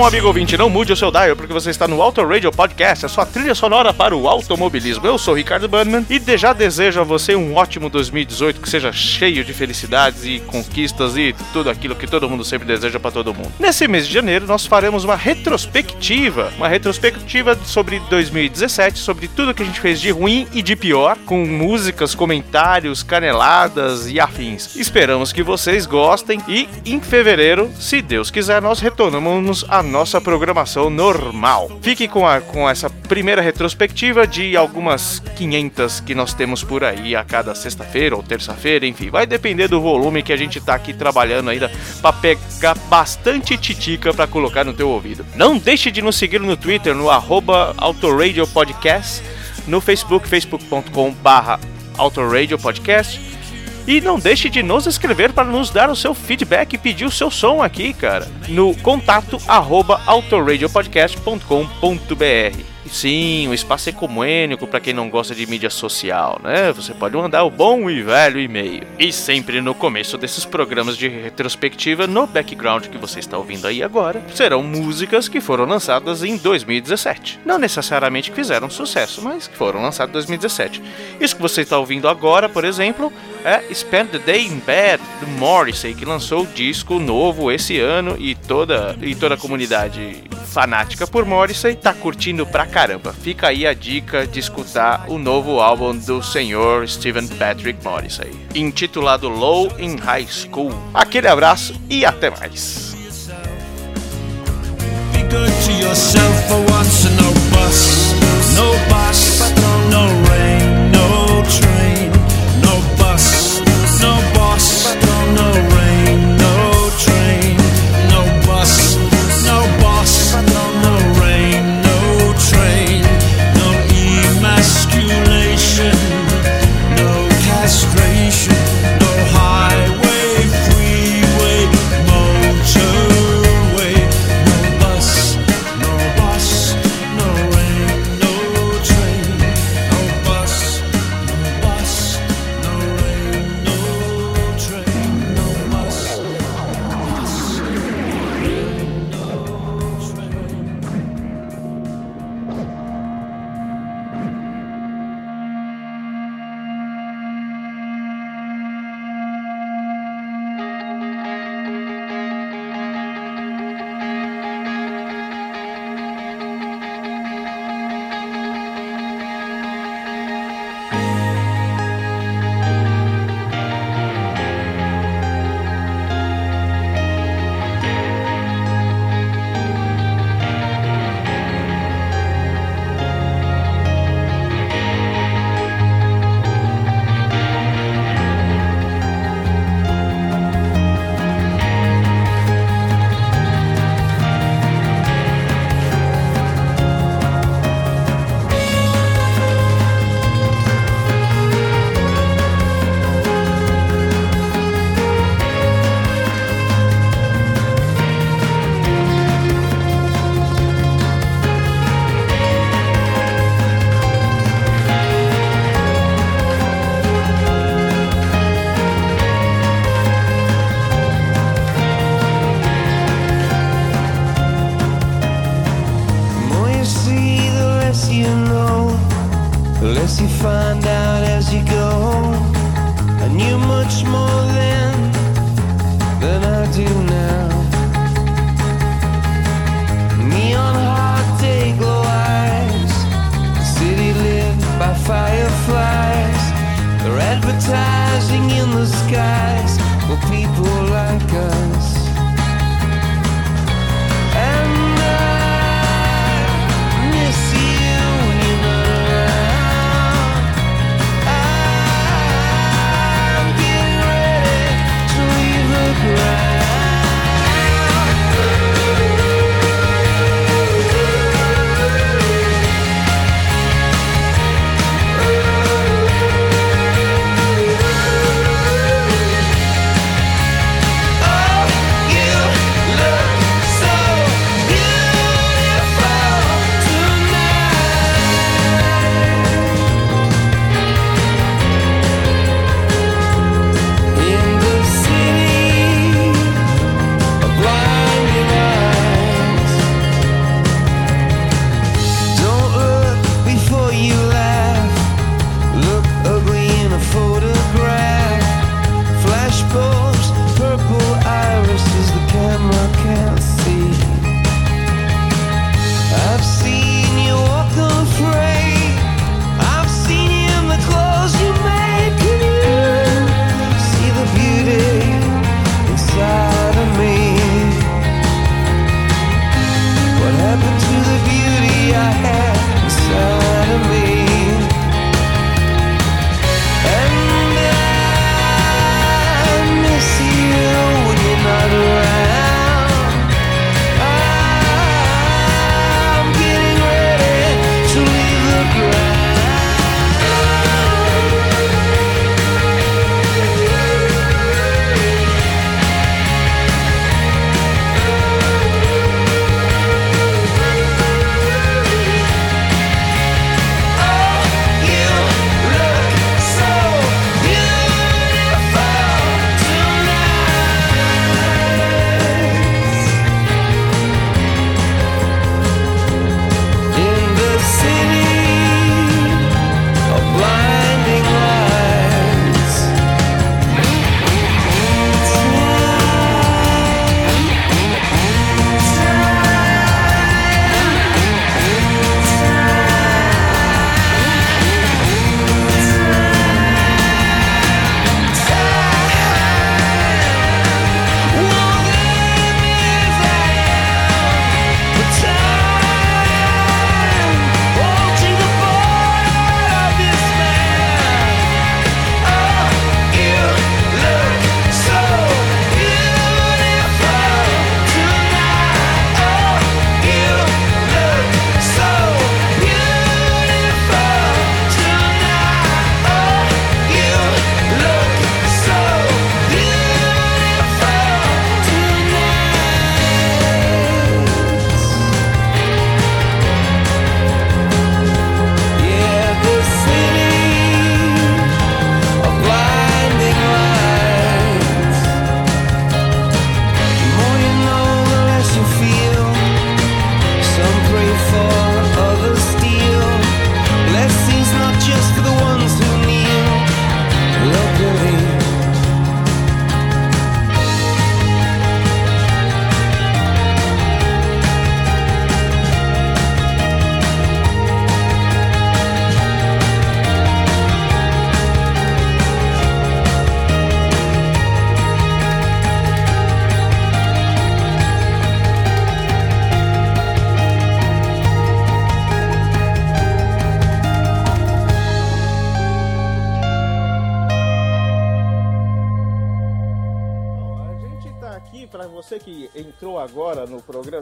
Sabe o som, amigo ouvinte? Não mude o seu dial, porque você está no Auto Radio Podcast, a sua trilha sonora para o automobilismo. Eu sou Ricardo Bannerman e já desejo a você um ótimo 2018, que seja cheio de felicidades e conquistas e tudo aquilo que todo mundo sempre deseja para todo mundo. Nesse mês de janeiro, nós faremos uma retrospectiva, uma retrospectiva sobre 2017, sobre tudo que a gente fez de ruim e de pior, com músicas, comentários, caneladas e afins. Esperamos que vocês gostem e em fevereiro, se Deus quiser, nós retornamos a nossa programação normal. Fique com, a, com essa primeira retrospectiva de algumas 500 que nós temos por aí a cada sexta-feira ou terça-feira, enfim, vai depender do volume que a gente tá aqui trabalhando ainda para pegar bastante titica para colocar no teu ouvido. Não deixe de nos seguir no Twitter no arroba Autoradio Podcast, no Facebook, facebook.com barra Autoradio Podcast e não deixe de nos escrever para nos dar o seu feedback e pedir o seu som aqui, cara, no contato arroba. Sim, o espaço ecumênico para quem não gosta de mídia social, né? Você pode mandar o bom e velho e-mail. E sempre no começo desses programas de retrospectiva, no background que você está ouvindo aí agora, serão músicas que foram lançadas em 2017. Não necessariamente que fizeram sucesso, mas que foram lançadas em 2017. Isso que você está ouvindo agora, por exemplo, é Spend the Day in Bed, do Morrissey, que lançou o disco novo esse ano e toda, e toda a comunidade fanática por Morrissey tá curtindo pra caramba. Fica aí a dica de escutar o novo álbum do senhor Stephen Patrick Morrissey, intitulado Low in High School. Aquele abraço e até mais. No bus, no rain, no train,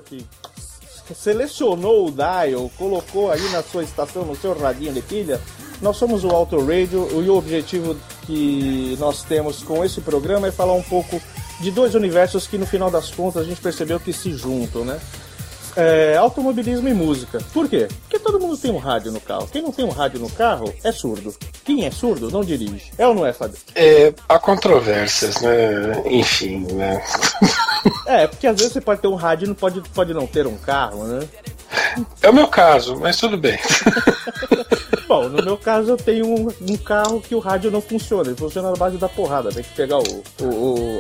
que selecionou o dial, colocou aí na sua estação, no seu radinho de pilha. Nós somos o Auto Radio e o objetivo que nós temos com esse programa é falar um pouco de dois universos que no final das contas a gente percebeu que se juntam, né? É, automobilismo e música. Por quê? Porque todo mundo tem um rádio no carro. Quem não tem um rádio no carro é surdo. Quem é surdo não dirige. É ou não é, Fábio? É, há controvérsias, né? Enfim, né? É, porque às vezes você pode ter um rádio e não pode, pode não ter um carro, né? É o meu caso, mas tudo bem. Bom, no meu caso eu tenho um, um carro que o rádio não funciona, ele funciona na base da porrada. Tem que pegar o, o,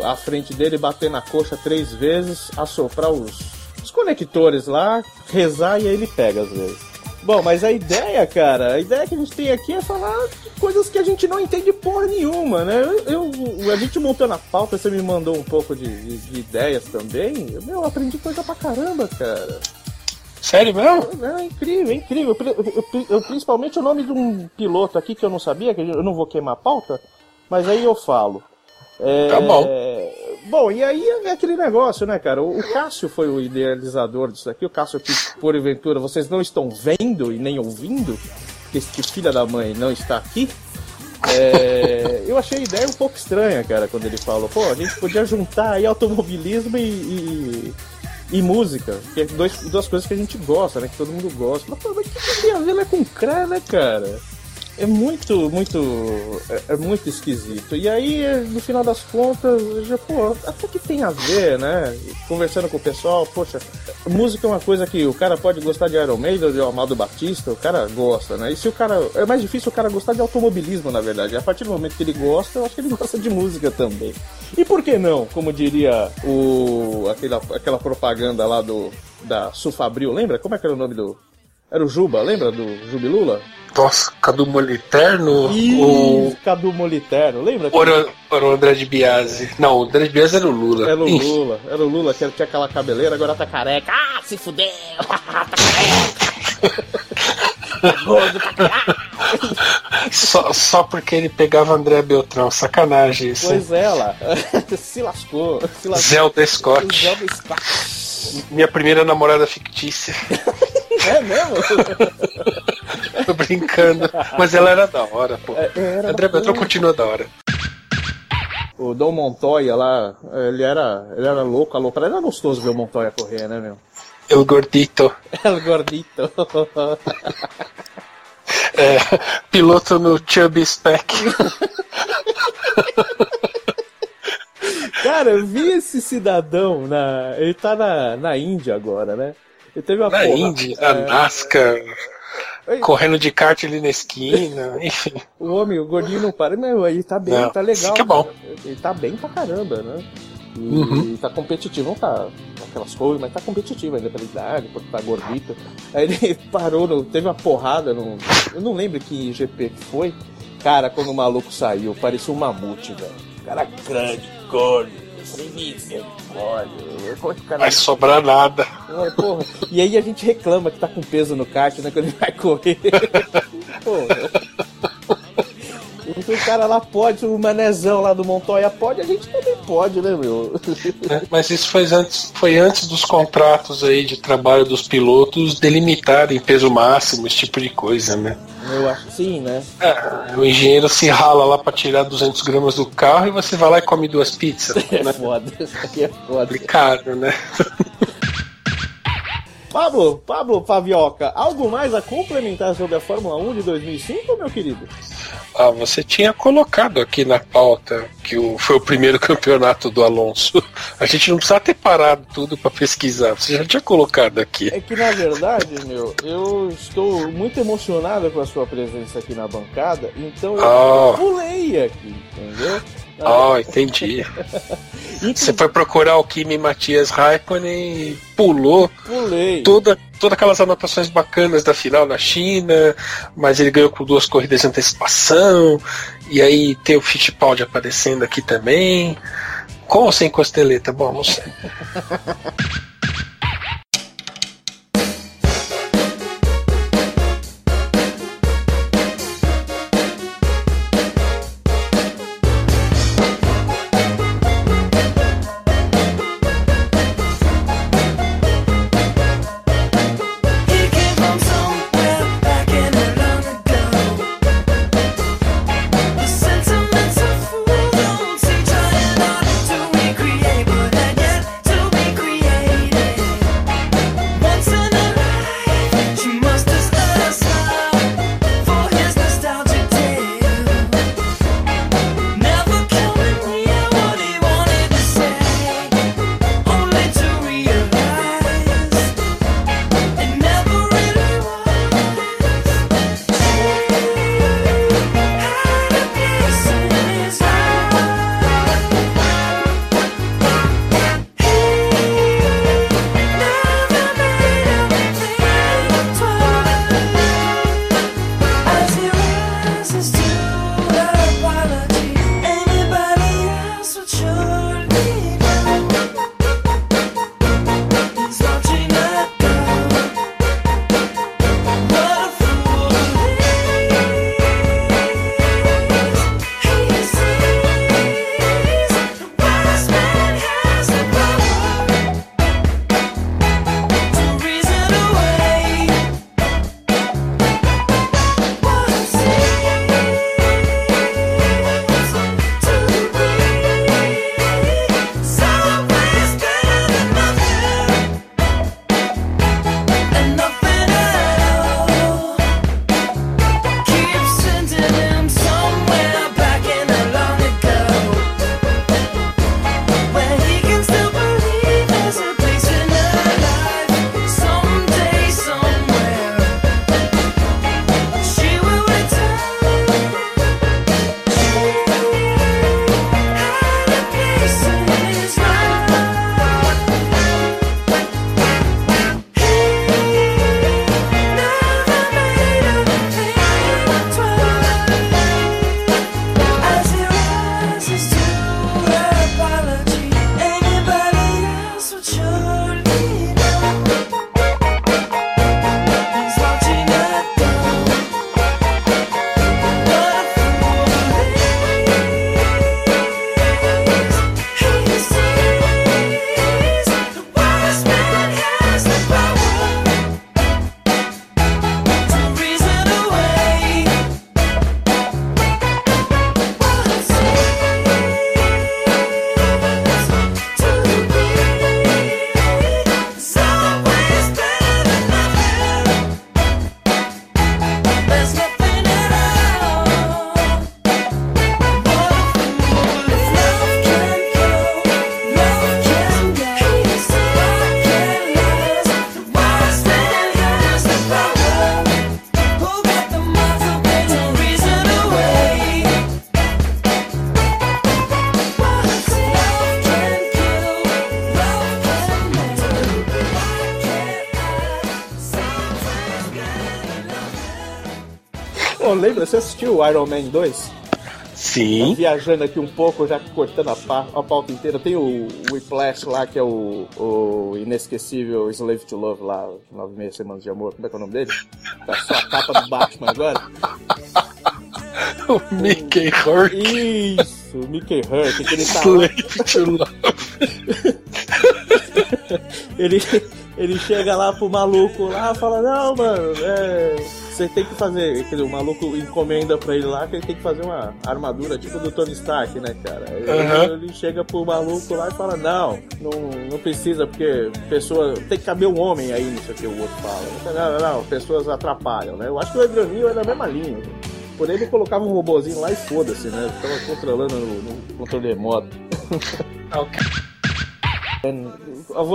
o- a frente dele, bater na coxa três vezes, assoprar os, os conectores lá, rezar e aí ele pega às vezes. Bom, mas a ideia, cara, a ideia que a gente tem aqui é falar coisas que a gente não entende porra nenhuma, né? Eu, eu- a gente montando a pauta, você me mandou um pouco de, de- de ideias também. Meu, eu aprendi coisa pra caramba, cara. Sério mesmo? É incrível, é incrível. Eu, eu- eu- principalmente o nome de um piloto aqui que eu não sabia, que eu não vou queimar a pauta, mas aí eu falo. É, Tá bom. Bom, e aí é aquele negócio, né, cara? O o Cássio foi o idealizador disso aqui. O Cássio que, porventura, vocês não estão vendo e nem ouvindo, porque esse filha da mãe não está aqui. É, eu achei a ideia um pouco estranha, cara, quando ele falou, pô, a gente podia juntar aí automobilismo e, e, e música, que é dois, duas coisas que a gente gosta, né? Que todo mundo gosta. Mas, pô, mas o que, tem a ver né, com cré, né, cara? É muito, muito. É, é muito esquisito. E aí, no final das contas, já, pô, até que tem a ver, né? Conversando com o pessoal, poxa, música é uma coisa que o cara pode gostar de Iron Maiden ou de Amado Batista, o cara gosta, né? E se o cara. É mais difícil o cara gostar de automobilismo, na verdade. A partir do momento que ele gosta, eu acho que ele gosta de música também. E por que não? Como diria o. aquela, aquela propaganda lá do. Da Sufabril, lembra? Como é que era o nome do. Era o Juba, lembra do Jubilula? Nossa, Cadu Moliterno Ih, ou Cadu Moliterno, lembra? era o André de Biase? Não, o André de Biase era o Lula. Era o Lula, era o Lula que tinha aquela cabeleira, agora tá careca. Ah, se fudeu! tá careca! Gordo pra caralho. só, só porque ele pegava André Beltrão, sacanagem isso. Pois é, lá. se lascou. Se lascou. Zelda Scott, Zelda Scott. minha primeira namorada fictícia. É mesmo? Tô brincando. Mas ela era da hora, pô. É, era André Beltrão continua da hora. O Dom Montoya lá, ele era, ele era louco, a louca. Era gostoso ver o Montoya correr, né, meu? El Gordito. El gordito. É, piloto no Chubby Spec. Cara, eu vi esse cidadão na. Ele tá na, na Índia agora, né? Ele teve uma Na porra- Indy, na é, NASCAR, Ei. correndo de kart ali na esquina, enfim. O homem, o gordinho não para. Meu, ele tá bem, Não, tá legal. fica bom. cara. Ele tá bem pra caramba, né? E Uhum. tá competitivo, não tá aquelas coisas, mas tá competitivo ainda pela idade, porque tá gordito. Aí ele parou, no, teve uma porrada no. Eu não lembro que GP que foi. Cara, quando o maluco saiu, parecia um mamute, velho. Cara grande, gordo. Eu falei, misericórdia. Como é que o cara Vai sobrar nada. é, porra. E aí a gente reclama que tá com peso no kart, né? Quando ele vai correr. porra. Então o cara lá pode, o manezão lá do Montoya pode, a gente também pode, né, meu? né? Mas isso foi antes, foi antes dos contratos aí de trabalho dos pilotos delimitarem peso máximo, esse tipo de coisa, né? Eu acho que sim, né? É, o engenheiro se rala lá pra tirar 200 gramas do carro e você vai lá e come duas pizzas. É né? foda, isso aqui é foda. Complicado, né? Pablo, Pablo Pavioca, algo mais a complementar sobre a Fórmula 1 de 2005, meu querido? Ah, você tinha colocado aqui na pauta que o, foi o primeiro campeonato do Alonso. A gente não precisava ter parado tudo pra pesquisar. Você já tinha colocado aqui. É que na verdade, meu, eu estou muito emocionado com a sua presença aqui na bancada, então eu Ah. pulei aqui, entendeu? Ah, entendi. Você foi procurar o Kimi Matias Raikkonen e pulou Pulei. toda, todas aquelas anotações bacanas da final na China, mas ele ganhou com duas corridas de antecipação, e aí tem o Fittipaldi aparecendo aqui também. Com ou sem costeleta? Bom, não sei. lembra, você assistiu o Iron Man 2? Sim. Viajando aqui um pouco, já cortando a, pa a pauta inteira. Tem o, o Whiplash lá, que é o, o inesquecível Slave to Love lá, Nove Meia Semanas de Amor. Como é que é o nome dele? Tá só a capa do Batman agora. O Mickey Hurk. Isso, Mickey Hurt, que ele tá. Slave to Love. ele, ele chega lá pro maluco lá e fala, não, mano, é, você tem que fazer. Quer dizer, o maluco encomenda pra ele lá que ele tem que fazer uma armadura tipo do Tony Stark, né, cara? Ele, Aham. ele chega pro maluco lá e fala, não, não, não precisa, porque pessoa. Tem que caber um homem aí, não sei o que o outro fala. Não, não, não, pessoas atrapalham, né? Eu acho que o Adrian Newey é da mesma linha. Por ele colocava um robozinho lá e foda-se, né? Ficava controlando no, no controle remoto. Ok.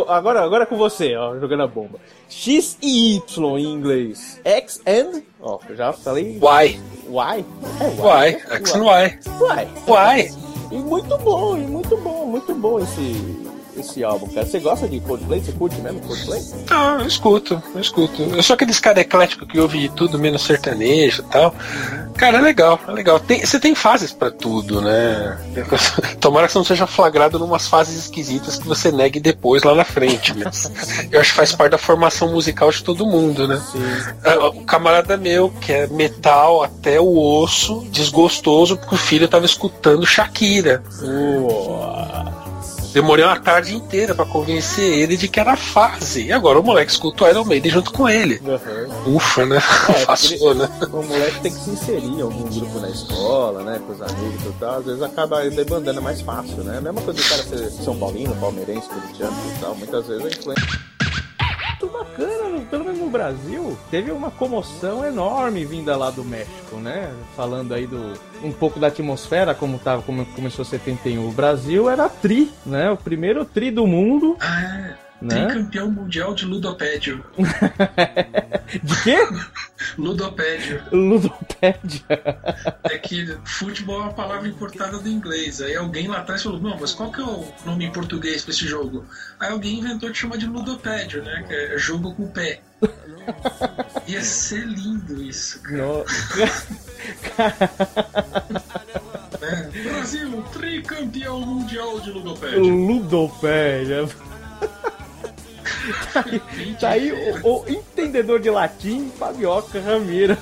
Agora, agora é com você, ó, jogando a bomba. X e Y em inglês. X and. Ó, já falei. Why? Y? É Why? X and Y. Y. Why? E muito bom, e muito bom, muito bom esse, esse álbum, cara. Você gosta de Coldplay? Você curte mesmo Coldplay? Não, eu escuto, eu escuto. Eu sou aqueles cara eclético que ouve tudo, menos sertanejo e tal. Cara, é legal, é legal. Tem- você tem fases pra tudo, né? Tomara que você não seja flagrado numas fases esquisitas que você negue depois lá na frente, mas eu acho que faz parte da formação musical de todo mundo, né? Sim. Ah, O camarada meu, que é metal até o osso, desgostoso porque o filho tava escutando Shakira. Demorei uma tarde inteira pra convencer ele de que era fase. E agora o moleque escuta o Iron Maiden junto com ele. Uhum. Ufa, né? É, Passou, né? O moleque tem que se inserir em algum grupo na escola, né? Com os amigos e tal. Às vezes acaba debandando é mais fácil, né? A mesma coisa do cara ser São Paulino, palmeirense, corintiano e tal. Muitas vezes a influência. Muito bacana, pelo menos no Brasil, teve uma comoção enorme vinda lá do México, né? Falando aí do um pouco da atmosfera, como tava, como começou 71. O Brasil era tri, né? O primeiro tri do mundo, Ah, né? tricampeão mundial de ludopédio. De quê? Ludopédio. Ludopédia. É que futebol é uma palavra importada do inglês. Aí alguém lá atrás falou, não, mas qual que é o nome em português pra esse jogo? Aí alguém inventou de chamar de ludopédio, né? Que é jogo com o pé. Ia ser lindo isso, cara. No- né? Brasil, tricampeão mundial de ludopédio. Ludopédia. Tá aí o, o entendedor de latim, Fabioca Ramiro.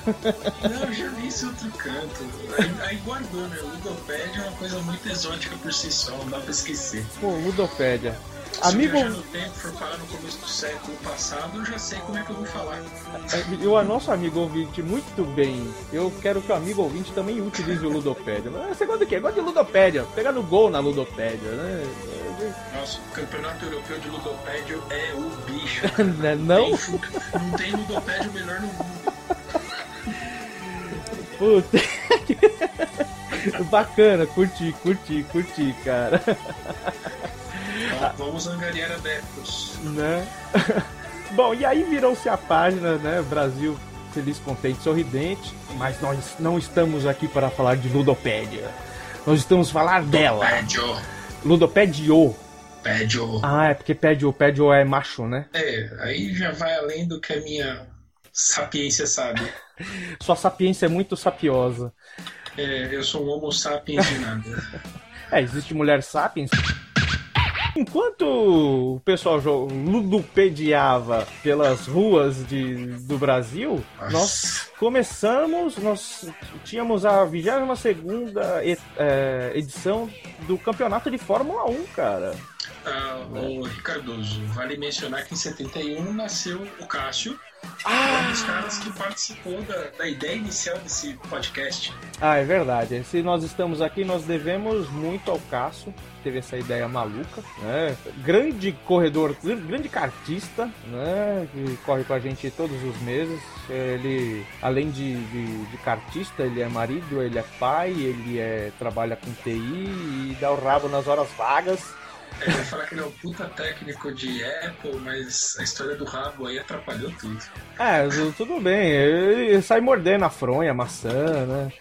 Não, eu já vi isso outro canto. Aí, aí guardou, né? Ludopédio é uma coisa muito exótica por si só, não dá pra esquecer. Pô, Ludopédia. Se Amigo, eu no tempo for parar no começo do século passado, eu já sei como é que eu vou falar. e o nosso amigo ouvinte, muito bem. Eu quero que o amigo ouvinte também utilize o Ludopédia. Você gosta do quê? Gosta de Ludopédia. Pegar no gol na Ludopédia, né? Nossa, o campeonato europeu de ludopédio é o bicho. Né, Não? Tem não tem ludopédio melhor no mundo. Puta. Bacana, curti, curti, curti, cara. Vamos angariar adeptos. né? Bom, e aí virou-se a página, né? Brasil feliz, contente, sorridente. Mas nós não estamos aqui para falar de Ludopédia. Nós estamos falar dela. Pédio. Ludopédio. Pédio. Ah, é porque pédio, pédio é macho, né? É, aí já vai além do que a minha sapiência sabe. Sua sapiência é muito sapiosa. É, eu sou um homo sapiens de nada. É, existe mulher sapiens. Enquanto o pessoal ludopediava pelas ruas de, do Brasil, Nossa. nós começamos, nós tínhamos a 22 segunda é, edição do campeonato de Fórmula 1, cara. Ah, o Ricardoso, vale mencionar que em 71 nasceu o Cássio, Ah! um dos caras que participou da, da ideia inicial desse podcast. Ah, é verdade. Se nós estamos aqui, nós devemos muito ao Cássio, que teve essa ideia maluca, né? Grande corredor, grande cartista, né? Que corre com a gente todos os meses. Ele, além de, de, de cartista, ele é marido, ele é pai, ele é, trabalha com TI e dá o rabo nas horas vagas. É, eu ia falar que ele é um puta técnico de Apple, mas a história do rabo aí atrapalhou tudo. É, tu- tudo bem. Ele sai mordendo a fronha, a maçã, né?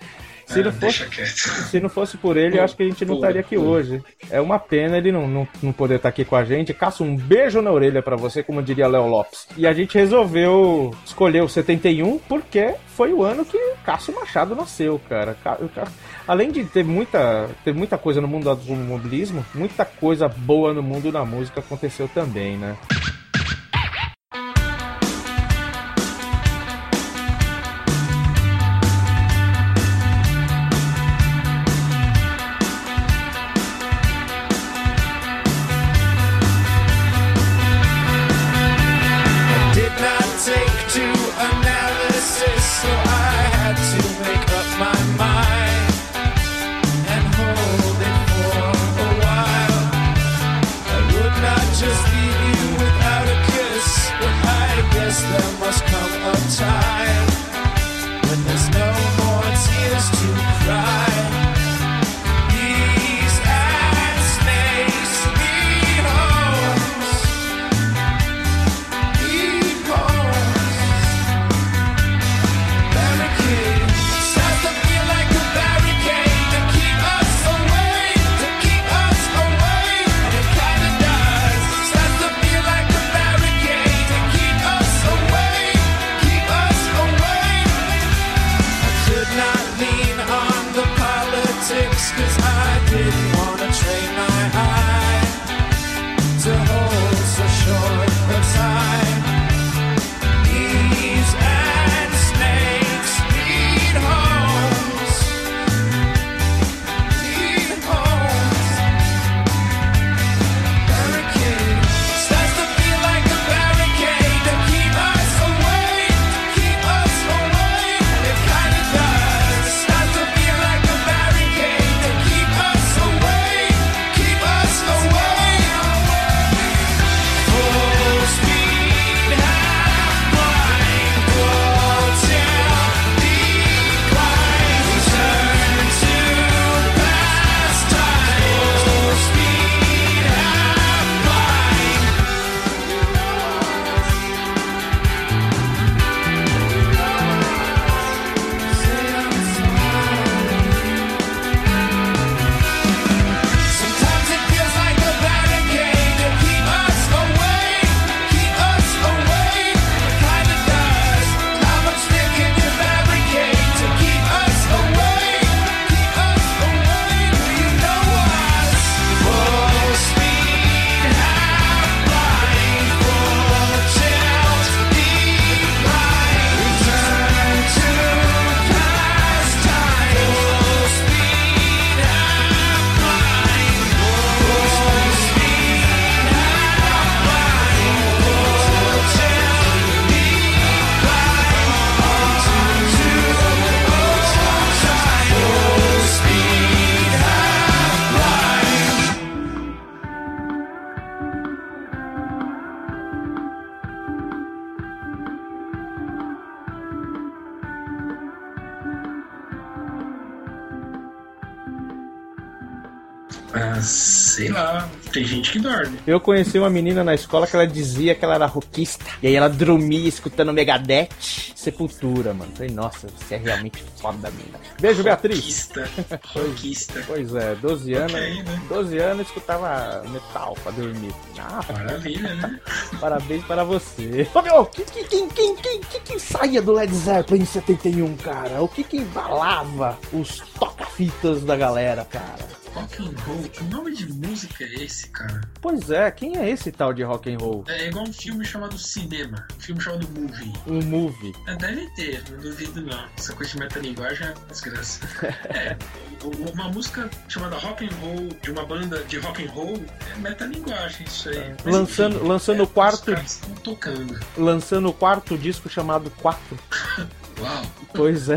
Se não, Ah, fosse, se não fosse por ele, eu acho que a gente não Pô, estaria aqui pô. hoje. É uma pena ele não, não, não poder estar aqui com a gente. Caça um beijo na orelha pra você, como diria Léo Lopes. E a gente resolveu escolher o 71 porque foi o ano que Cássio Machado nasceu, cara. Além de ter muita, ter muita coisa no mundo do automobilismo, muita coisa boa no mundo da música aconteceu também, né? Eu conheci uma menina na escola que ela dizia que ela era rockista. E aí ela dormia escutando Megadeth, Sepultura, mano. Falei, nossa, você é realmente foda, mina. Beijo, Beatriz. Rockista. Rockista. Pois é, 12 anos. Ok, né? 12 anos escutava metal pra dormir. Ah, Maravilha, né? parabéns para você. Ô meu, que, que, quem, quem, quem, que, que saía do Led Zeppelin em 71, cara? O que que embalava os toca-fitas da galera, cara? Rock and roll, que nome de música é esse, cara? Pois é, quem é esse tal de rock and roll? É igual um filme chamado Cinema, um filme chamado Movie. Um movie. É, deve ter, não duvido não. Essa coisa de metalinguagem é desgraça. É, uma música chamada Rock and Roll, de uma banda de rock and roll, é metalinguagem isso aí. Mas, Lançando- enfim, lançando é, o quarto- Os caras estão tocando. Lançando o quarto disco chamado 4. Pois é.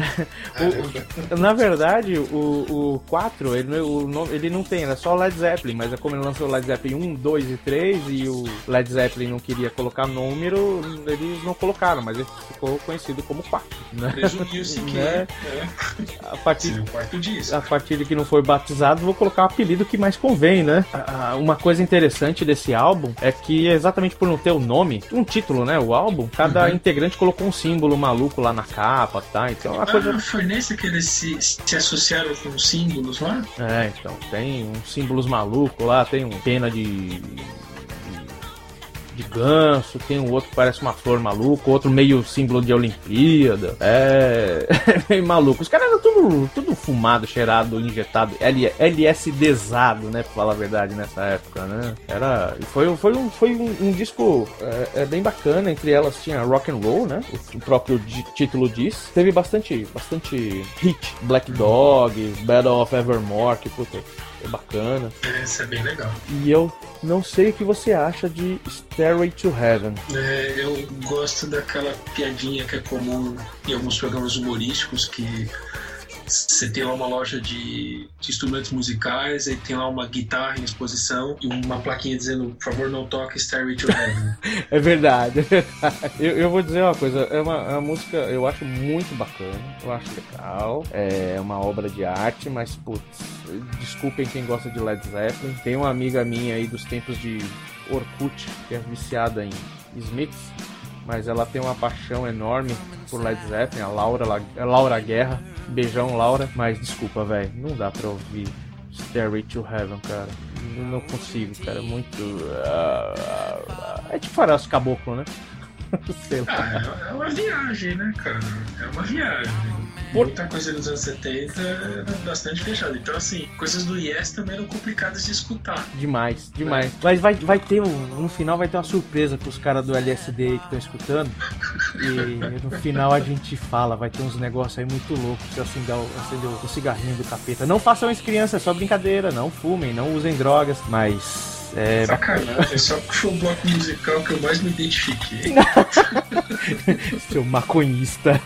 Caramba. O- na verdade, o, o 4, ele, não- o ele não tem, era só o Led Zeppelin, mas é como ele lançou o Led Zeppelin 1, 2 e 3 e o Led Zeppelin não queria colocar número, eles não colocaram, mas ele ficou conhecido como 4. Né? Presumiu-se que Né? é, A é, partir quarto disco. a partir de que não foi batizado, vou colocar o apelido que mais convém, né? Uma coisa interessante desse álbum é que, exatamente por não ter o nome, um título, né? O álbum, cada Uhum. integrante colocou um símbolo maluco lá na capa mapa, tá? Então é uma coisa. Ah, foi nesse que eles se, se associaram com os símbolos lá? É, então, tem uns símbolos malucos lá, tem um pena de. De ganso, tem um outro que parece uma flor maluco, outro meio símbolo de Olimpíada. É. meio maluco. Os caras eram tudo, tudo fumado, cheirado, injetado, L- LSDzado, né? Pra falar a verdade, nessa época, né? Era. Foi, foi, um, foi um, um disco é, é bem bacana, entre elas tinha rock and roll, né? O, próprio título diz. Teve bastante, bastante hit. Black Dog, Battle of Evermore, que puta, é bacana. Esse é bem legal. E eu não sei o que você acha de Stairway to Heaven. É, eu gosto daquela piadinha que é comum em alguns programas humorísticos que você tem lá uma loja de, de instrumentos musicais, aí tem lá uma guitarra em exposição e uma plaquinha dizendo, por favor, não toque Stairway to Heaven. É verdade, é verdade. Eu, eu vou dizer uma coisa, é uma, é uma música eu acho muito bacana, eu acho legal, é uma obra de arte, mas putz, desculpem quem gosta de Led Zeppelin. Tem uma amiga minha aí dos tempos de Orkut, que é viciada em Smiths, mas ela tem uma paixão enorme por Led Zeppelin, a Laura, La- a Laura Guerra. Beijão, Laura. Mas desculpa, velho, não dá pra ouvir Stairway to Heaven, cara. Não consigo, cara. Muito. ah, ah, ah. É tipo Faroeste Caboclo, né? Ah, é, é uma viagem, né, cara? É uma viagem. Muita coisa dos anos 70 era bastante fechada. Então, assim, coisas do Yes também eram complicadas de escutar. Demais, demais. Mas vai, vai ter um, no final vai ter uma surpresa pros caras do LSD aí que estão escutando. E no final a gente fala, vai ter uns negócios aí muito loucos. Você acender, o- acender o cigarrinho do capeta. Não façam isso, crianças, é só brincadeira. Não fumem, não usem drogas. Mas. É, Sacanagem, só foi o bloco musical que eu mais me identifiquei. seu maconhista.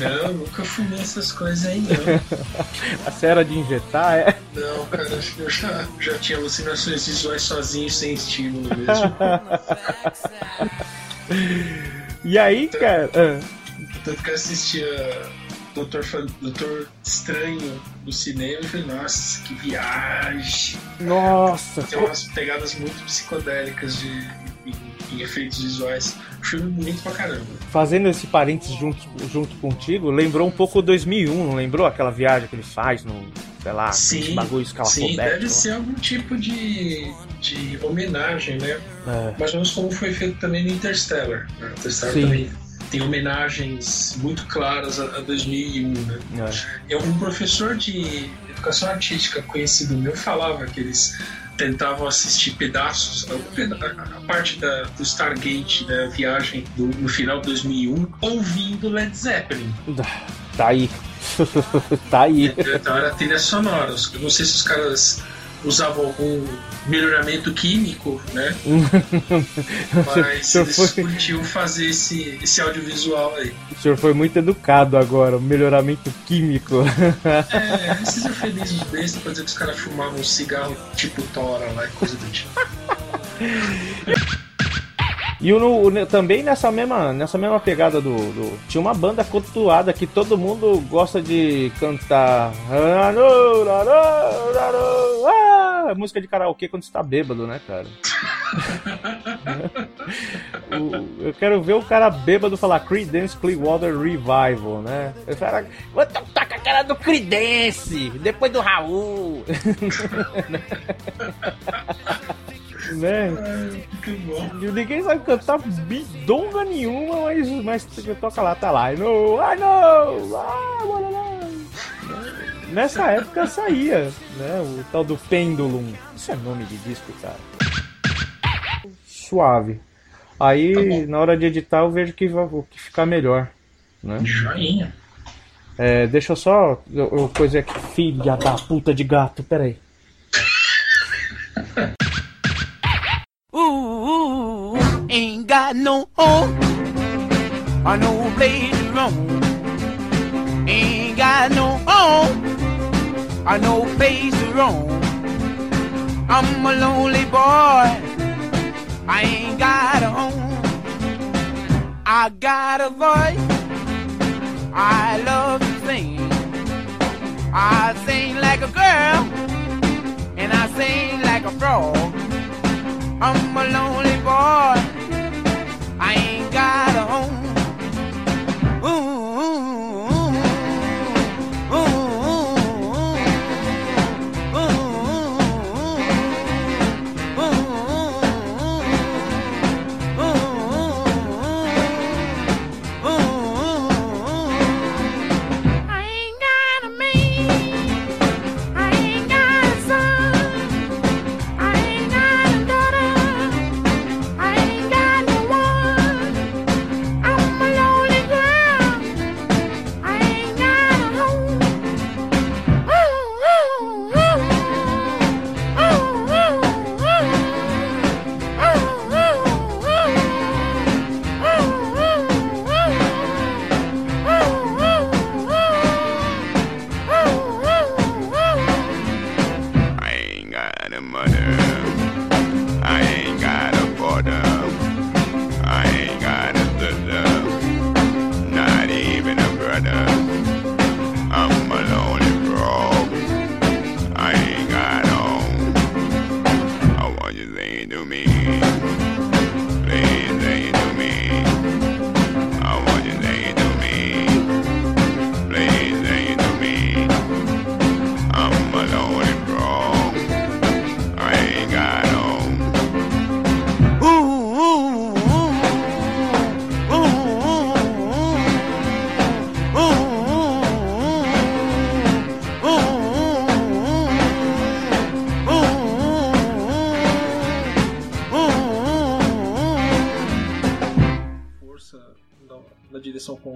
Não, nunca fumei essas coisas aí, não. A cera de injetar é. Não, cara, eu já, já tinha alucinações visuais sozinho, sem estímulo mesmo. E aí, cara. ah, Tanto que eu assistia Doutor, Doutor Estranho no cinema e falei, nossa, que viagem. nossa, Tem umas pegadas muito psicodélicas de, em, em efeitos visuais. Filme bonito pra caramba. fazendo esse parênteses junto, junto contigo, lembrou um pouco 2001, não lembrou? Aquela viagem que ele faz no, sei lá, Sim, bagulho Sim, escalafobético. deve ser algum tipo de, de homenagem, né? É. Mais ou menos como foi feito também no Interstellar. Né? Interstellar Sim. também tem homenagens muito claras a, a 2001, né? É. Eu, um professor de educação artística conhecido meu falava que eles tentavam assistir pedaços, a, peda- a parte da, do Stargate, da viagem do, no final de 2001, ouvindo Led Zeppelin. Tá aí. tá aí. Então era trilha sonora. Eu não sei se os caras usavam algum melhoramento químico, né? Mas eles foi- curtiam fazer esse, esse audiovisual aí. O senhor foi muito educado agora, melhoramento químico. É, esses eufemismos bestas pra dizer que os caras fumavam um cigarro tipo tora lá e coisa do tipo. E o, o- também nessa mesma, nessa mesma pegada do, do- Tinha uma banda cultuada que todo mundo gosta de cantar. Ah, música de karaokê quando está bêbado, né, cara? Eu quero ver o cara bêbado falar Creedence Clearwater Revival, né? Eu falo, vou tocar com a cara do Creedence, depois do Raul. E Ninguém sabe cantar bidonga nenhuma, mas, mas toca lá, tá lá. I know, I know, ah, bora lá. Nessa época saía, né? O tal do Pendulum. Isso é nome de disco, cara. Suave. Aí, Tá na hora de editar, eu vejo que vai o que ficar melhor. Né? Joinha. É, deixa eu só. Eu, eu coisa aqui. Filha da puta de gato, peraí. Ooh, ain't got no home or no place to roam. Ain't got no home or no place to roam. I'm a lonely boy. I ain't got a home. I got a voice. I love to sing. I sing like a girl and I sing like a frog. I'm a lonely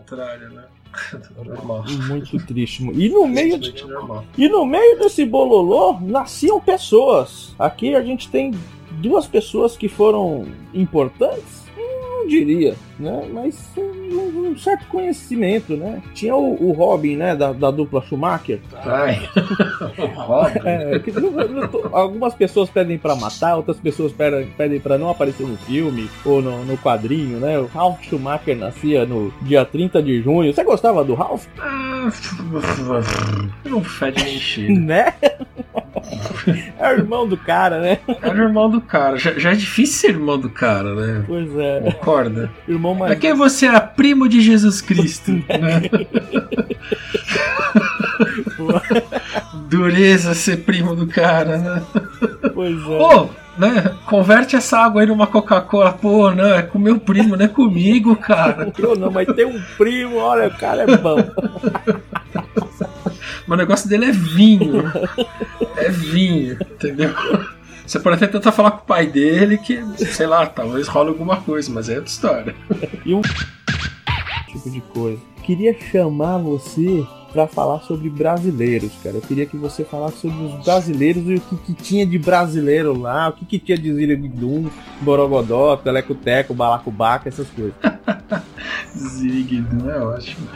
contrário, né? Normal. Muito triste. E no meio de. E no meio desse bololô nasciam pessoas. Aqui a gente tem duas pessoas que foram importantes. Eu Não diria, né? Mas um, certo conhecimento, né? Tinha o, o Robin, né? Da, da dupla Schumacher. Ai. É, que não- não tô- algumas pessoas pedem pra matar, outras pessoas pedem, pedem para não aparecer no filme ou no, no quadrinho, né? O Ralph Schumacher nascia no dia 30 de junho. Você gostava do Ralph? Ah, Não fede nem cheiro. Né? É o irmão do cara, né? Era o irmão do cara. Já, já é difícil ser irmão do cara, né? Pois é. Concorda? Irmão mais É que você é primo de Jesus Cristo. né? Dureza ser primo do cara, né? Pois é. Ô, né? Converte essa água aí numa Coca-Cola. Pô, não, é com meu primo, não é comigo, cara. Eu não, mas tem um primo, olha, o cara é bom. Mas o negócio dele é vinho. É vinho, entendeu? Você pode até tentar falar com o pai dele que, sei lá, talvez role alguma coisa, mas é outra história. E um tipo de coisa. Queria chamar você pra falar sobre brasileiros, cara. Eu queria que você falasse sobre os brasileiros e o que, que tinha de brasileiro lá, o que, que tinha de Ziriguidum, Borogodó, Telecoteco, Balacobaca, essas coisas. Ziriguidum é ótimo.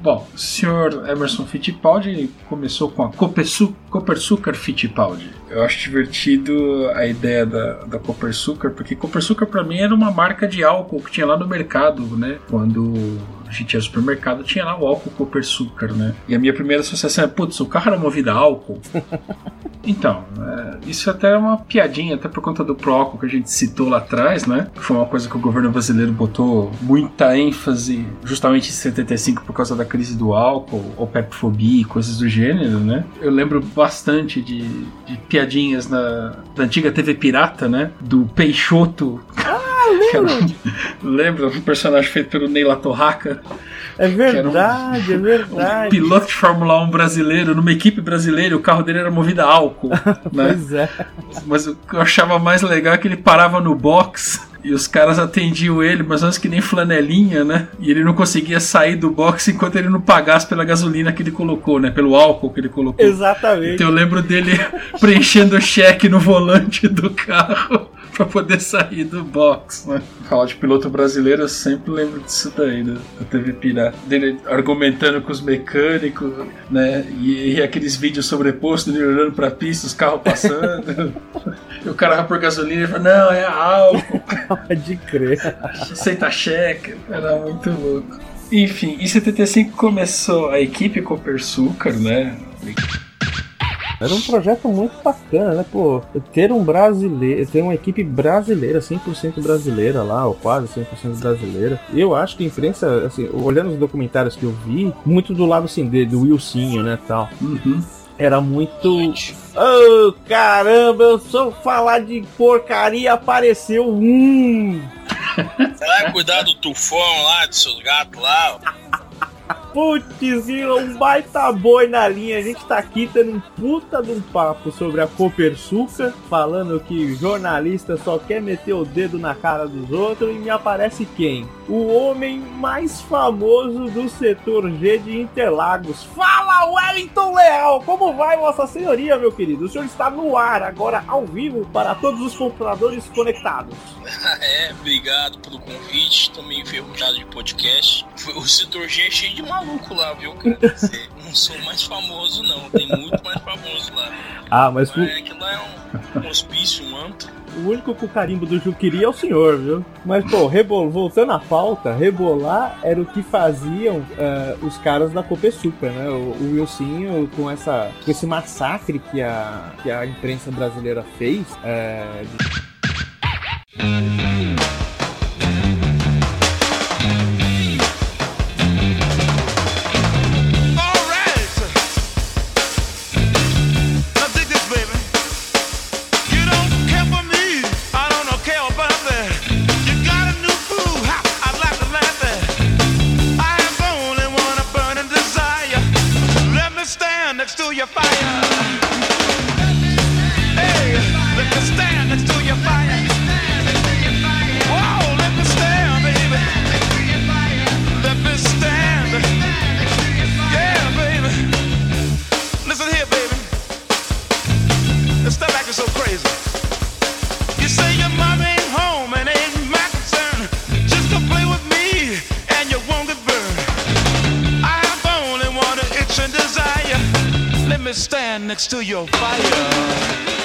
Bom, o senhor Emerson Fittipaldi começou com a Copersu- Copersucar Fittipaldi. Eu acho divertido a ideia da, da Copersucar, porque Copersucar pra mim era uma marca de álcool que tinha lá no mercado, né? Quando a gente ia ao supermercado, tinha lá o álcool Copersucar, né? E a minha primeira associação é, putz, o carro era movido a álcool. Então, é, isso até é uma piadinha, até por conta do Proco que a gente citou lá atrás, né? Foi uma coisa que o governo brasileiro botou muita ênfase justamente em 75 por causa da crise do álcool, OPEP-fobia e coisas do gênero, né? Eu lembro bastante de, de piadinhas na, da antiga TV Pirata, né? Do Peixoto. Ah, lembro! Lembra? Um personagem feito pelo Ney Latorraca. É verdade, é Um verdade. piloto de Fórmula 1 brasileiro, numa equipe brasileira, o carro dele era movido a álcool, né? Pois é. Mas o que eu achava mais legal é que ele parava no box e os caras atendiam ele, mas antes que nem flanelinha, né? E ele não conseguia sair do box enquanto ele não pagasse pela gasolina que ele colocou, né? Pelo álcool que ele colocou. Exatamente. Então eu lembro dele preenchendo o cheque no volante do carro pra poder sair do box, né? Falar de piloto brasileiro, eu sempre lembro disso daí, da, da TV Pirata. Dele argumentando com os mecânicos, né? E, e aqueles vídeos sobrepostos dele olhando pra pista, os carros passando. e o cara vai por gasolina e fala, não, é álcool, Pode crer. aceita cheque. Era muito louco. Enfim, em 75 começou a equipe Copersucar, né? Era um projeto muito bacana, né? Pô, ter um brasileiro, ter uma equipe brasileira, 100% brasileira lá, ou quase 100% brasileira. Eu acho que a imprensa, assim, olhando os documentários que eu vi, muito do lado assim, de, do Wilsinho, né, tal. Uhum. Era muito. Oh, caramba, eu só falar de porcaria apareceu um. Vai cuidar do tufão lá, dos seus gatos lá. Putz, um baita boi na linha. A gente tá aqui tendo um puta de um papo sobre a Copersuca, falando que jornalista só quer meter o dedo na cara dos outros e me aparece quem? O homem mais famoso do setor G de Interlagos. Fala, Wellington Leal! Como vai, Vossa Senhoria, meu querido? O senhor está no ar, agora ao vivo, para todos os computadores conectados. É, obrigado pelo convite. Meio enferrujado de podcast. O setor G é cheio de maluco lá, viu, cara? Cê- Não sou mais famoso, não. Tem muito mais famoso lá. Ah, mas o, Mas aquilo lá é um, hospício, um antro. o único com carimbo do Juquiri é o senhor, viu? Mas, pô, rebol... voltando à pauta, rebolar era o que faziam eh, os caras da Copesuca, né? O, o Wilsinho, com, essa, com esse massacre que a, que a imprensa brasileira fez, eh, de- me stand next to your fire.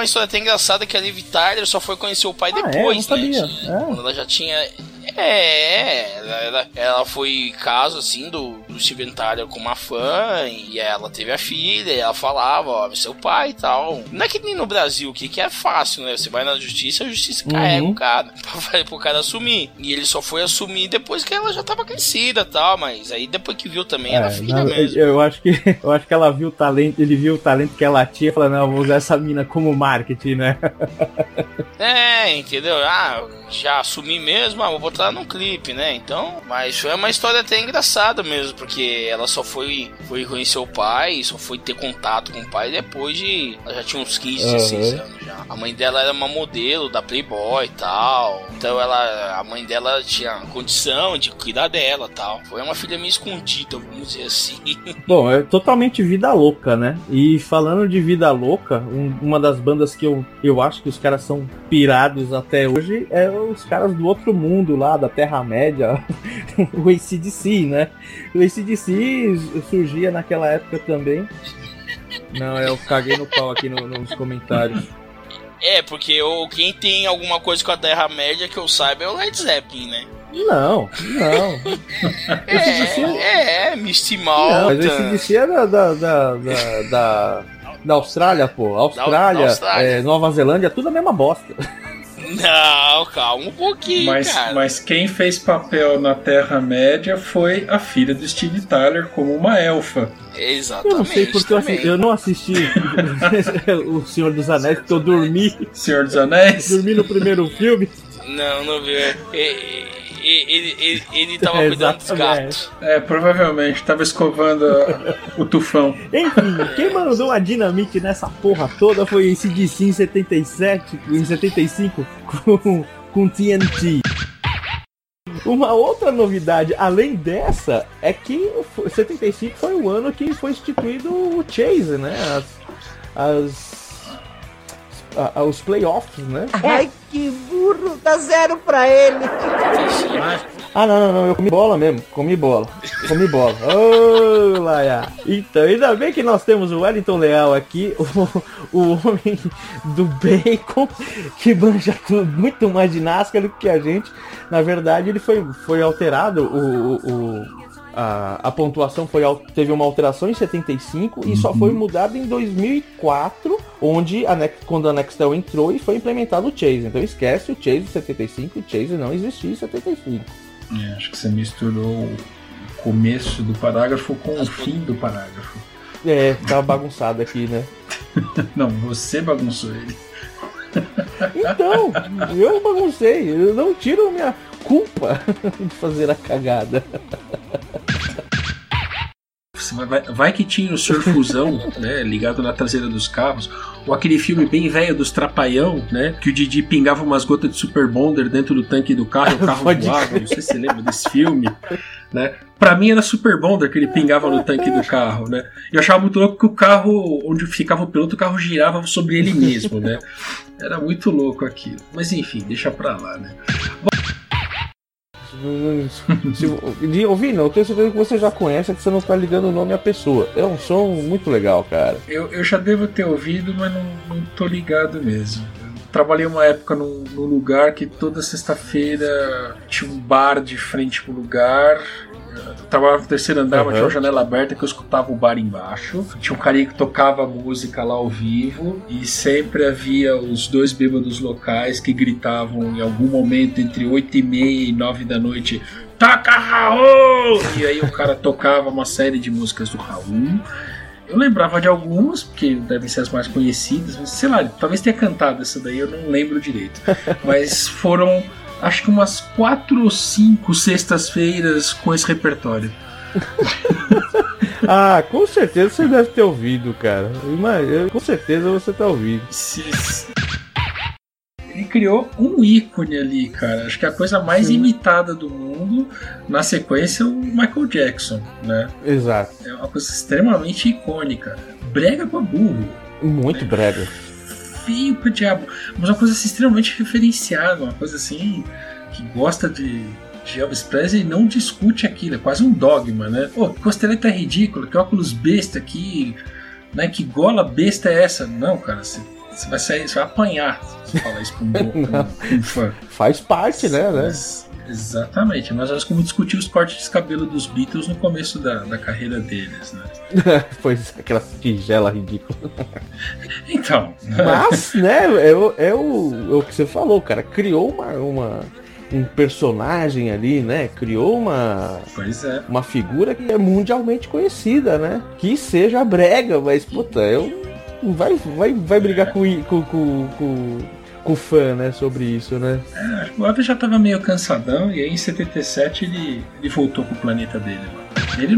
Uma história até engraçada que a Liv Tyler só foi conhecer o pai Ah, é? depois, não né? sabia. É. Quando ela já tinha. É, ela, ela, ela foi caso assim do Steven Tyler com uma fã e ela teve a filha e ela falava, ó, seu pai e tal. Não é que nem no Brasil, que, que é fácil, né? Você vai na justiça, a justiça carrega o cara pra, pro cara assumir. E ele só foi assumir depois que ela já tava crescida e tal, mas aí depois que viu também era É, filha não, mesmo. eu, eu acho que eu acho que ela viu o talento, ele viu o talento que ela tinha e falou, não, eu vou usar essa mina como marketing, né? É, entendeu? Ah, já assumi mesmo, ah, vou botar num clipe, né? Então, mas foi uma história até engraçada mesmo, porque ela só foi, foi conhecer o pai, só foi ter contato com o pai depois de. Ela já tinha uns 15, 16 Aham. anos. A mãe dela era uma modelo da Playboy e tal. Então ela. A mãe dela tinha condição de cuidar dela tal. Foi uma filha meio escondida, vamos dizer assim. Bom, é totalmente vida louca, né? E falando de vida louca, um- uma das bandas que eu, eu acho que os caras são pirados até hoje é os caras do outro mundo lá, da Terra-média, o ACDC, né? O ACDC surgia naquela época também. Não, eu caguei no pau aqui no- nos comentários. É, porque eu, quem tem alguma coisa com a Terra-média que eu saiba é o Led Zeppelin, né? Não, não. AC/DC É, é, Misty Não, mas esse DC é da, da, da, da, da, da Austrália, pô. Austrália, da Austrália. é, Nova Zelândia, tudo a mesma bosta. Não, calma um pouquinho, Mas, cara. mas quem fez papel na Terra-média foi a filha do Steve Tyler como uma elfa. Exatamente. Eu não sei porque eu, assi- também. eu não assisti O Senhor dos Anéis, porque eu dormi. Senhor dos Anéis? Dormi no primeiro filme. Não, não viu. Ele, ele, ele, tava É, cuidando dos gatos. É, provavelmente, tava escovando a- o tufão. Enfim, quem mandou a dinamite nessa porra toda foi esse DC em 77, em 75, com, com TNT. Uma outra novidade, além dessa, é que o 75 foi o ano que foi instituído o Chase, né? As. as a- a- os playoffs, né? Ai, que burro, dá zero pra ele. Ah, não, não, não, eu comi bola mesmo, comi bola, comi bola. Ô, Laia. Então, ainda bem que nós temos o Wellington Leal aqui, o, o homem do bacon, que manja tudo, muito mais de NASCAR do que a gente. Na verdade, ele foi, foi alterado, o, o- a, a pontuação foi, teve uma alteração em 75 e só foi mudada em 2004, onde a Nex- quando a Nextel entrou e foi implementado o Chase. Então esquece o Chase 75, o Chase não existia em 75. É, acho que você misturou o começo do parágrafo com o fim do parágrafo. É, tá bagunçado aqui, né? Não, você bagunçou ele. Então, eu baguncei, eu não tiro minha culpa de fazer a cagada. Mas vai, vai que tinha o surfusão, né, ligado na traseira dos carros, ou aquele filme bem velho dos Trapalhão, né, que o Didi pingava umas gotas de Super Bonder dentro do tanque do carro e o carro Pode voava, crer. não sei se você lembra desse filme, né. Pra mim era Super Bonder que ele pingava no tanque do carro, né. E eu achava muito louco que o carro, onde ficava o piloto, o carro girava sobre ele mesmo, né. Era muito louco aquilo. Mas enfim, deixa pra lá, né. Se, de ouvir, não, eu tenho certeza que você já conhece, que você não tá ligando o nome à pessoa. É um som muito legal, cara. Eu, eu já devo ter ouvido, mas não, não tô ligado mesmo. Trabalhei uma época num, num lugar que toda sexta-feira tinha um bar de frente pro lugar. Eu trabalhava no terceiro andar, Uhum. tinha uma janela aberta que eu escutava o bar embaixo. Tinha um carinha que tocava música lá ao vivo. E sempre havia os dois bêbados locais que gritavam em algum momento entre 8 e meia e 9 da noite. Toca Raul! E aí o cara tocava uma série de músicas do Raul. Eu lembrava de algumas, porque devem ser as mais conhecidas, mas sei lá, talvez tenha cantado essa daí, eu não lembro direito. Mas foram, acho que umas quatro ou cinco sextas-feiras com esse repertório. Ah, com certeza você deve ter ouvido, cara. Imagina, com certeza você tá ouvindo. Ele criou um ícone ali, cara. Acho que a coisa mais Sim. imitada do mundo. Na sequência, o Michael Jackson, né? Exato. É uma coisa extremamente icônica. Brega pra burro. Muito brega. Feio pro diabo. Mas uma coisa assim, extremamente referenciada, uma coisa assim que gosta de, de Elvis Presley e não discute aquilo, é quase um dogma, né? Pô, que costeleta é ridícula, que óculos besta aqui, né? Que gola besta é essa? Não, cara, você, você vai sair, você vai apanhar se falar isso um, pra um- pra um fã. Faz parte, né, né? Mas- exatamente, mas nós como discutir os cortes de cabelo dos Beatles no começo da, da carreira deles, né? pois aquela tigela ridícula. Então, Mas, né, é, o- é o, é o que você falou, cara. Criou uma, uma- um personagem ali, né? Criou uma, pois é. uma figura que é mundialmente conhecida, né? Que seja brega, mas, puta, eu. Vai, vai, vai brigar com, i- com, com, com, com o fã, né? Sobre isso, né? É, o Elvis já tava meio cansadão e aí em 77 ele, ele voltou pro planeta dele. Ele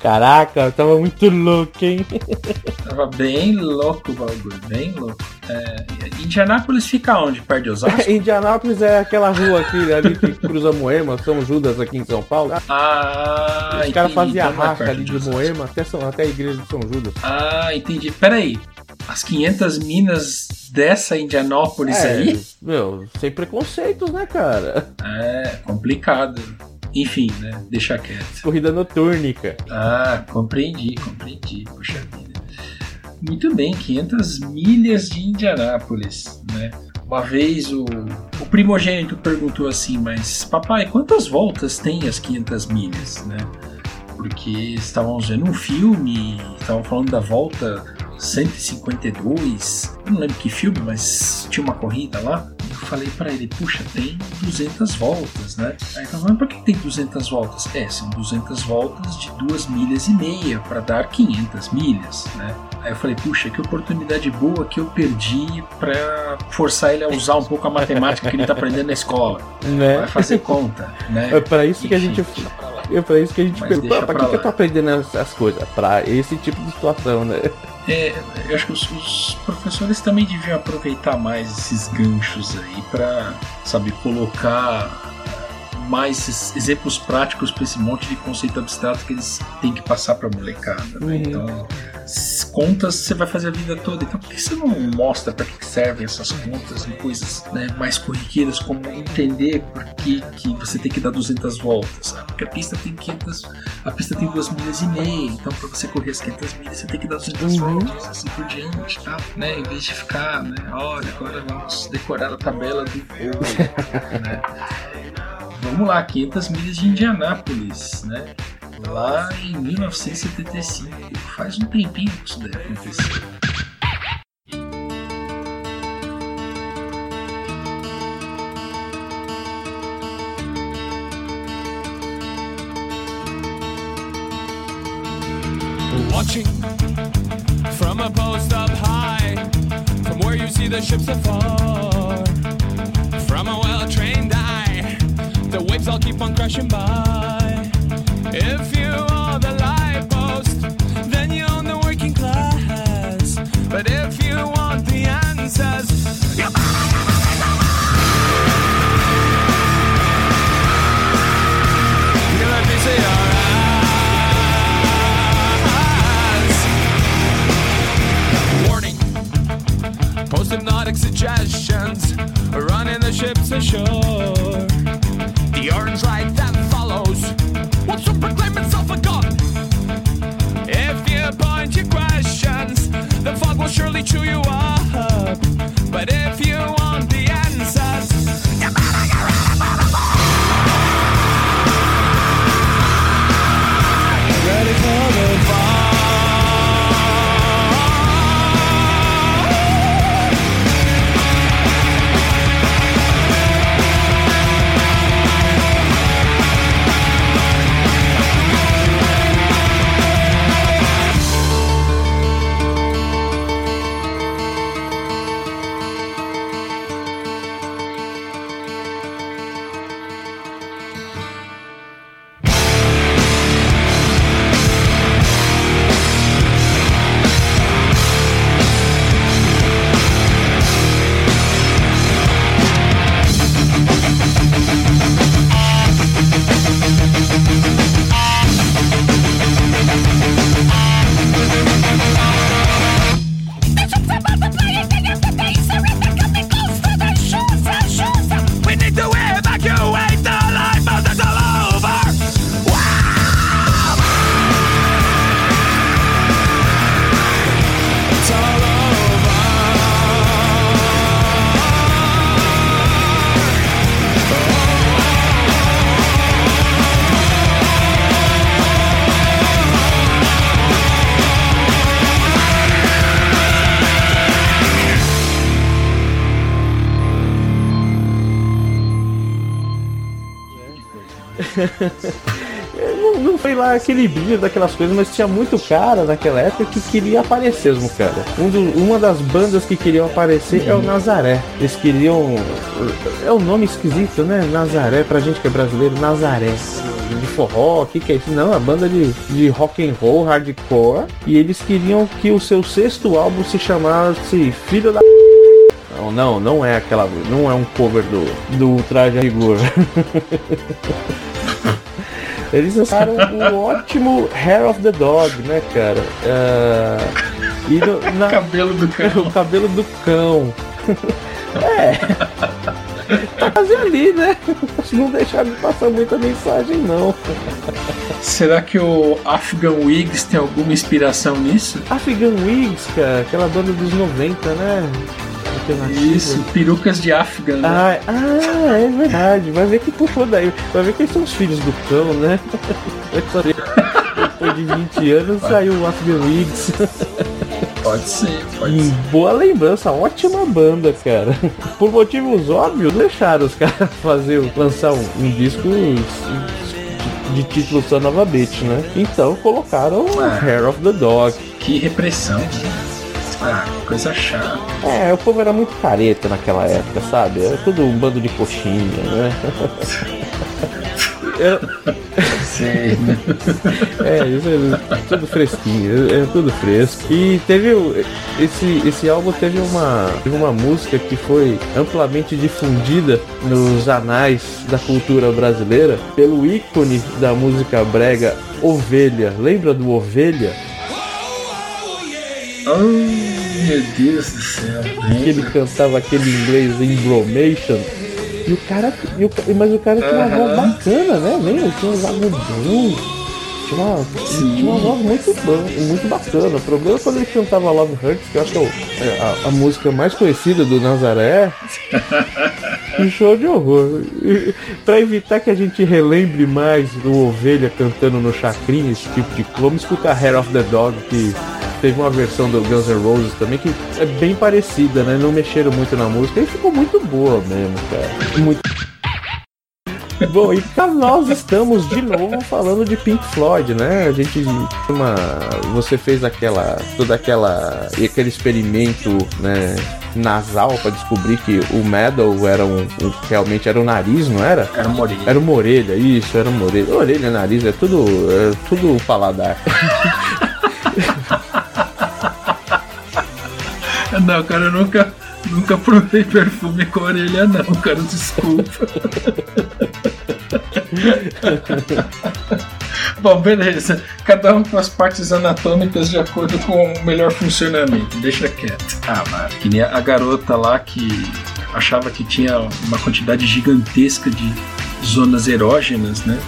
Caraca, eu tava muito louco, hein? tava bem louco o bagulho, bem louco. É, Indianápolis fica onde? Perto de Osasco? Indianápolis é aquela rua aqui, ali que cruza Moema, São Judas aqui em São Paulo. Ah, Os caras faziam a então não é ali de Osasco. Moema até, São- até a igreja de São Judas. Ah, entendi. Peraí. As 500 minas dessa Indianópolis É, aí? Meu, sem preconceitos, né, cara? É, complicado. Enfim, né? Deixa quieto. Corrida notúrnica. Ah, compreendi, compreendi. Puxa vida. Muito bem, 500 milhas de Indianápolis, né? Uma vez o, o primogênito perguntou assim, mas papai, quantas voltas tem as 500 milhas, né? Porque estávamos vendo um filme, estavam falando da volta 152, eu não lembro que filme, mas tinha uma corrida lá. Eu falei pra ele, puxa, tem 200 voltas, né? Aí ele falou, mas por que tem 200 voltas? É, são 200 voltas de 2 milhas e meia para dar 500 milhas, né? Aí eu falei, puxa, que oportunidade boa que eu perdi pra forçar ele a usar um pouco a matemática que ele tá aprendendo na escola. Né? Vai fazer conta, né? É pra isso que a gente. Enfim, deixa pra lá. É pra isso que a gente Mas pergunta, deixa "Ah, pra pra que, que eu lá." tô aprendendo essas coisas? Pra esse tipo de situação, né? É, eu acho que os, os professores também deviam aproveitar mais esses ganchos aí pra, sabe, colocar mais exemplos práticos pra esse monte de conceito abstrato que eles têm que passar pra molecada. Né? Uhum. Então, contas você vai fazer a vida toda. Então, por que você não mostra pra que servem essas contas e coisas né, mais corriqueiras, como entender por que, que você tem que dar 200 voltas? Ah, porque a pista tem 500, a pista tem 2 milhas e meia, então pra você correr as 500 milhas você tem que dar 200 Uhum. voltas, assim por diante, tá? Né? Em vez de ficar, né? Olha, agora vamos decorar a tabela do voo, né? Vamos lá, 500 milhas de Indianápolis, né? Lá em 1975. Faz um tempinho que isso deve acontecer. Watching from a post up high, from where you see the ships afar, from a well trained eye, the waves all keep on crashing by. If you are the light post, be true you are. Não, não foi lá aquele brilho daquelas coisas, mas tinha muito cara naquela época que queria aparecer mesmo, cara. Um do- uma das bandas que queriam aparecer é o Nazaré. Eles queriam. É um nome esquisito, né? Nazaré, pra gente que é brasileiro, Nazaré. De forró, o que, que é isso? Não, a banda de, de rock and roll, hardcore. E eles queriam que o seu sexto álbum se chamasse Filho da. Não, não, não é aquela. Não é um cover do, do Traje a Rigor. Eles lançaram o ótimo Hair of the Dog, né, cara? Ah, e no, na- Cabelo do cão. o cabelo do cão. é. Tá quase ali, né? Não deixaram de passar muita mensagem, não. Será que o Afghan Wigs tem alguma inspiração nisso? Afghan Wigs, cara, aquela banda dos 90, né? Alternativa. Isso, perucas de Afghan. né? Ah, ah, é verdade. Vai ver que puxou daí. Vai ver que eles são os filhos do cão, né? Depois de 20 anos saiu o Afghan Wigs. Pode ser, pode Hum, ser. Boa lembrança, ótima banda, cara. Por motivos óbvios, deixaram os caras fazer, lançar um, um disco de título só novamente, né? Então colocaram Ah. Hair of the Dog. Que repressão. Ah, coisa chata. É, o povo era muito careta naquela época, sabe? Era tudo um bando de coxinha, né? É, isso é tudo fresquinho, é, tudo fresco. E teve esse, esse álbum teve uma, teve uma música que foi amplamente difundida nos anais da cultura brasileira pelo ícone da música brega Ovelha. Lembra do Ovelha? Oh, meu Deus do céu. Que ele cantava aquele inglês em Bromation. E o cara. E o, mas o cara tinha uma voz bacana, né? Lembra? Tinha uns agudão. Tinha uma, tinha uma voz muito, ba- muito bacana. O problema é quando ele cantava Love Hurts, que eu acho que é, o- é a, a música mais conhecida do Nazaré. Um show de horror. Pra evitar que a gente relembre mais do Ovelha cantando no Chacrinha, esse tipo de coisa, vamos escutar Hair of the Dog, que teve uma versão do Guns N' Roses também, que é bem parecida, né? Não mexeram muito na música e ficou muito boa mesmo, cara. Muito... Bom, e cá nós estamos de novo falando de Pink Floyd, né? A gente uma você fez aquela toda aquela aquele experimento, né, nasal pra descobrir que o Metal era um, um- realmente era o nariz, não era? Era uma orelha. Era uma orelha, isso, era uma orelha. Orelha, nariz, é tudo é tudo paladar. Não, cara, eu nunca, nunca provei perfume com orelha, não, cara, desculpa. Bom, beleza. Cada um com as partes anatômicas de acordo com o melhor funcionamento. Deixa quieto. Ah, mano. Que nem a garota lá que achava que tinha uma quantidade gigantesca de zonas erógenas, né?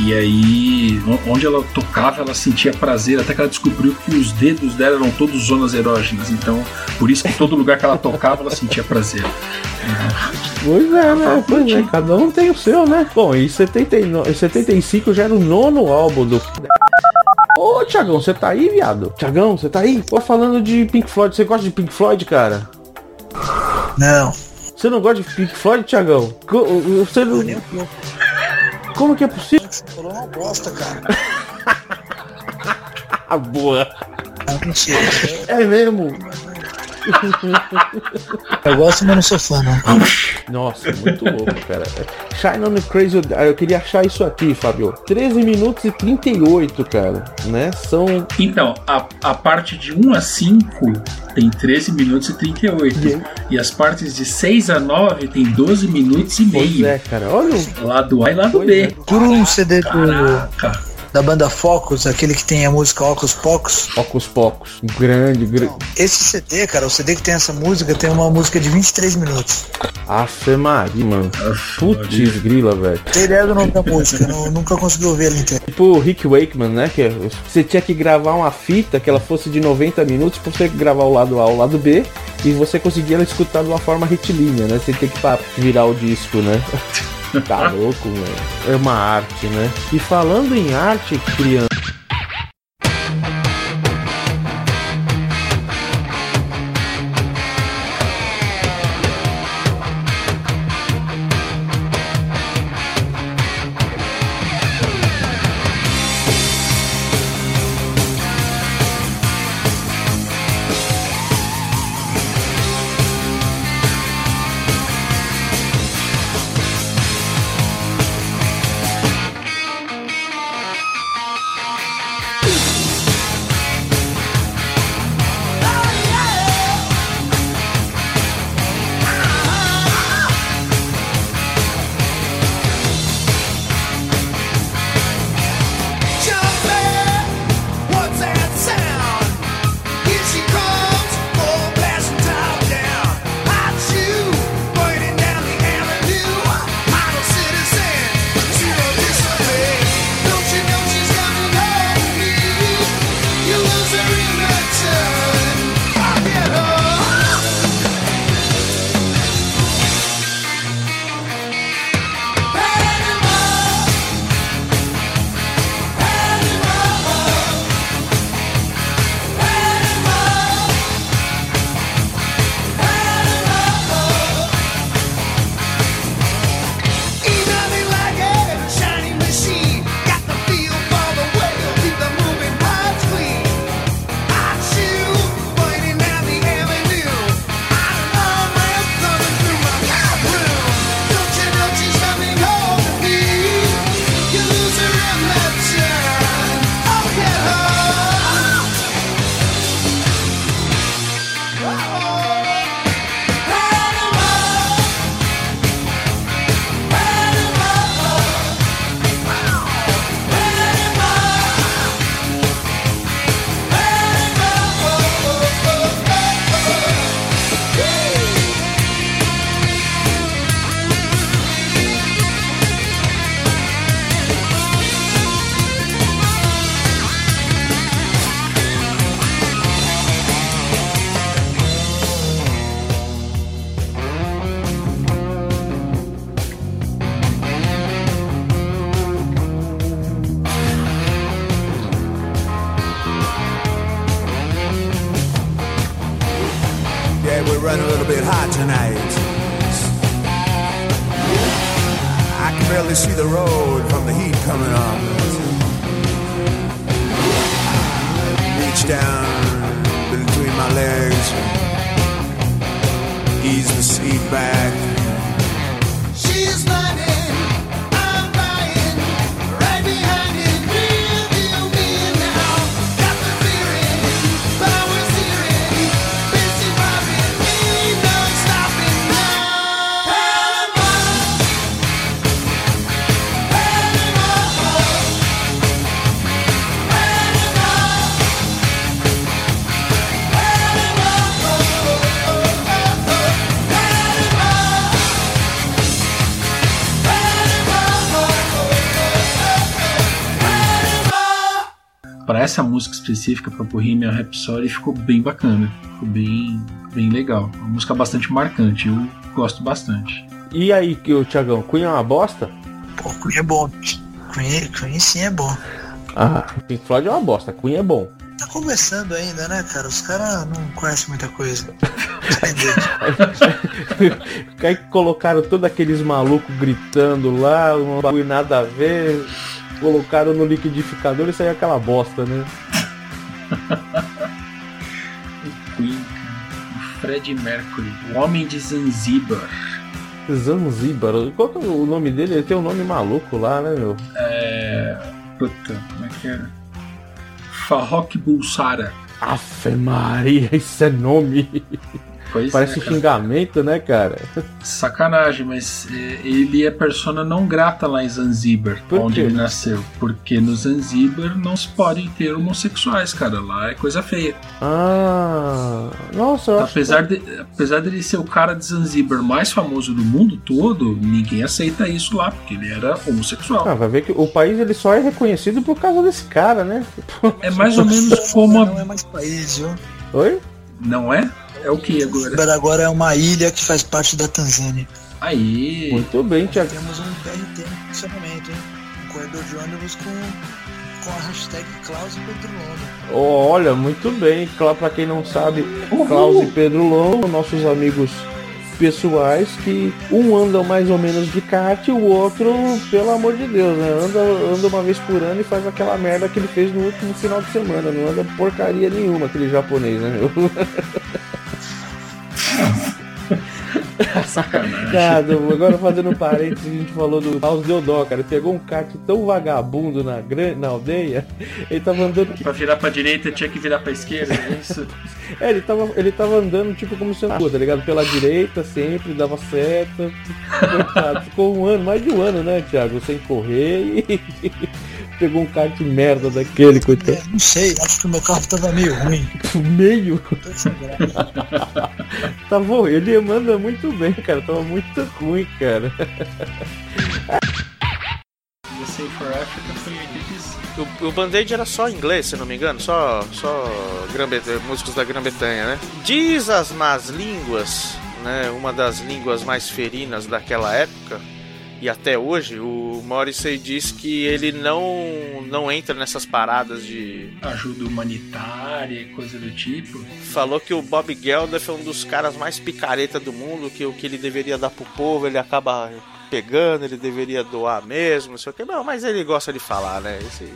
E aí, onde ela tocava, ela sentia prazer, até que ela descobriu que os dedos dela eram todos zonas erógenas. Então, por isso que todo lugar que ela tocava, ela sentia prazer. Pois é, né? Pois é, cada um tem o seu, né? Bom, e 79, 75 já era o nono álbum do. Ô, Tiagão, você tá aí, viado? Tiagão, você tá aí? Tô falando de Pink Floyd. Você gosta de Pink Floyd, cara? Não. Você não gosta de Pink Floyd, Tiagão? Você não... Como que é possível? Você falou uma bosta, cara. Boa. Não, mentira. É mesmo? Eu gosto, mas não sou fã, não. Nossa, muito louco, cara. Shine on the Crazy. Eu queria achar isso aqui, Fábio. 13 minutos e 38, cara. Né? São. Então, a, a parte de 1 a 5 tem 13 minutos e 38. E aí? E as partes de 6 a 9 tem 12 minutos e Pois meio. é, cara. Olha o. Lado A e lado Pois B. é. Procura um CD do, Caraca. Da banda Focus, aquele que tem a música Ocus Pocus. Pocos Pocos. Grande, grande. Esse CD, cara, o CD que tem essa música, tem uma música de 23 minutos. Afe Maria, mano. Putz, grila, velho. Tem ideia do nome da música, não, nunca consegui ouvir ela inteira. Tipo o Rick Wakeman, né? Que você tinha que gravar uma fita que ela fosse de 90 minutos pra você gravar o lado A o lado B e você conseguia ela escutar de uma forma retilínea, né? Você tem que virar o disco, né? Tá louco, mano. É uma arte, né? E falando em arte, criança. Música específica, pra Bohemian Rhapsody, ficou bem bacana. Ficou bem, bem legal. Uma música bastante marcante, eu gosto bastante. E aí, que o Thiagão, Queen é uma bosta? Pô, Queen é bom. Queen, Queen sim é bom. Ah, Pink Floyd é uma bosta, Queen é bom. Tá começando ainda, né, cara? Os caras não conhecem muita coisa. Aí colocaram todos aqueles malucos gritando lá, um bagulho nada a ver, colocaram no liquidificador e saiu aquela bosta, né? Queen, o Fred Mercury, o Homem de Zanzibar. Zanzibar, qual que é o nome dele? Ele tem um nome maluco lá, né, meu? É. Puta, como é que era? Farrokh Bulsara. Afe Maria, isso é nome. Pois Parece é, cara. xingamento, né, cara? Sacanagem, mas é, ele é persona não grata lá em Zanzibar, Por onde quê? ele nasceu. Porque no Zanzibar não se podem ter homossexuais, cara. Lá é coisa feia. Ah, nossa, eu acho Apesar, de, apesar dele ser o cara de Zanzibar mais famoso do mundo todo, ninguém aceita isso lá, porque ele era homossexual. Ah, vai ver que o país ele só é reconhecido por causa desse cara, né? É mais ou menos como Não é mais país, viu? Oi? Não é? É o que agora? Agora é uma ilha que faz parte da Tanzânia. Aí. Muito bem, Thiago. Temos um BRT em funcionamento, hein? Um corredor de ônibus com, com a hashtag Klaus e Pedro Longo. Olha, muito bem. Claro, pra quem não sabe, Klaus e Pedro Longo, nossos amigos pessoais que um anda mais ou menos de kart e o outro, pelo amor de Deus, né? Anda, anda uma vez por ano e faz aquela merda que ele fez no último final de semana. Não anda porcaria nenhuma aquele japonês, né? Sacanagem. Cara, agora fazendo um parênteses, a gente falou do Klaus Deodó, cara. Ele pegou um kart tão vagabundo na, gran- na aldeia, ele tava andando. Pra virar pra direita tinha que virar pra esquerda, é isso? É, ele tava, ele tava andando tipo como se fosse, tá ligado? Pela direita sempre, dava seta. Coitado, ficou um ano, mais de um ano, né, Thiago? Sem correr e pegou um kart merda daquele, coitado. É, não sei, acho que o meu carro tava meio ruim. Meio. Tá bom, ele manda muito bem, cara. Tava muito ruim, cara. The Save for Africa foi em 85. O, o Band-Aid era só inglês, se não me engano, só, só músicos da Grã-Bretanha, né? Diz as más línguas, né? Uma das línguas mais ferinas daquela época, e até hoje, o Morrissey diz que ele não, não entra nessas paradas de. Ajuda humanitária e coisa do tipo. Falou que o Bob Geldof é um dos caras mais picareta do mundo, que o que ele deveria dar pro povo ele acaba pegando, ele deveria doar mesmo, não sei o que. Não, mas ele gosta de falar, né? Esse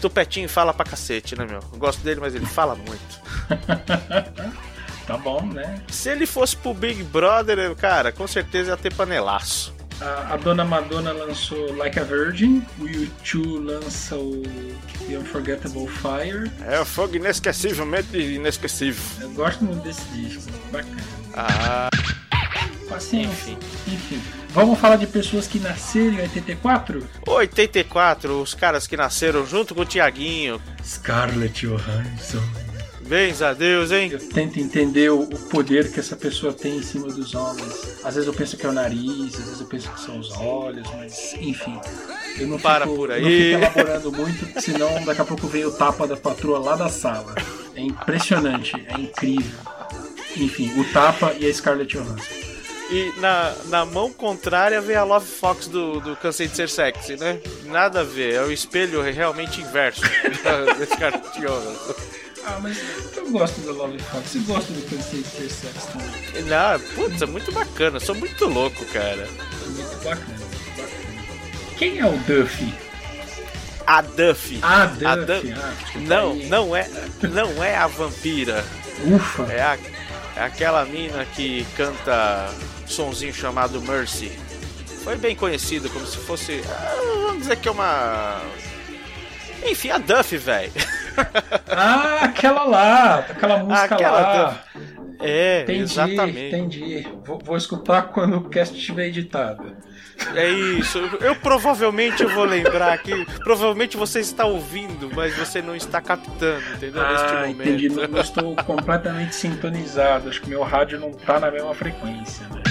Tupetinho fala pra cacete, né, meu? Eu gosto dele, mas ele fala muito. Tá bom, né? Se ele fosse pro Big Brother, cara, com certeza ia ter panelaço. A, a Dona Madonna lançou Like a Virgin, o U2 lança o The Unforgettable Fire. É o fogo inesquecivelmente inesquecível. Eu gosto muito desse disco, bacana. Ah, Paciência. Enfim. Vamos falar de pessoas que nasceram em 84? 84, os caras que nasceram junto com o Tiaguinho. Scarlett Johansson. Bens a Deus, hein? Eu tento entender o, poder que essa pessoa tem em cima dos homens. Às vezes eu penso que é o nariz, às vezes eu penso que são os olhos, mas enfim. Eu não Para fico, por eu aí. não fico elaborando muito, senão daqui a pouco vem o tapa da patroa lá da sala. É impressionante, é incrível. Enfim, o tapa e a Scarlett Johansson. E na, na mão contrária vem a Love Fox do, do Cansei de Ser Sexy, né? Nada a ver, é o espelho realmente inverso da- desse cara de. Ah, mas eu gosto Love Fox e gosto do de Ser Sexy também. Não, putz, é muito bacana, eu sou muito louco, cara. É muito bacana, muito bacana. Quem é o Duffy? A Duffy. A Duffy. A Duffy. Ah, Não, não é, não é a vampira. Ufa. É, a- é aquela mina que canta sonzinho chamado Mercy. Foi bem conhecido, como se fosse. ah, Vamos dizer que é uma. Enfim, a Duffy, velho. Ah, aquela lá, aquela música Aquela lá. Duffy. É, Entendi, exatamente. entendi. Vou, vou escutar quando o cast estiver editado. É isso. Eu provavelmente eu vou lembrar aqui. Provavelmente você está ouvindo, mas você não está captando, entendeu? Neste Ah, momento. entendi. Não, não estou completamente sintonizado. Acho que meu rádio não tá na mesma frequência. Né?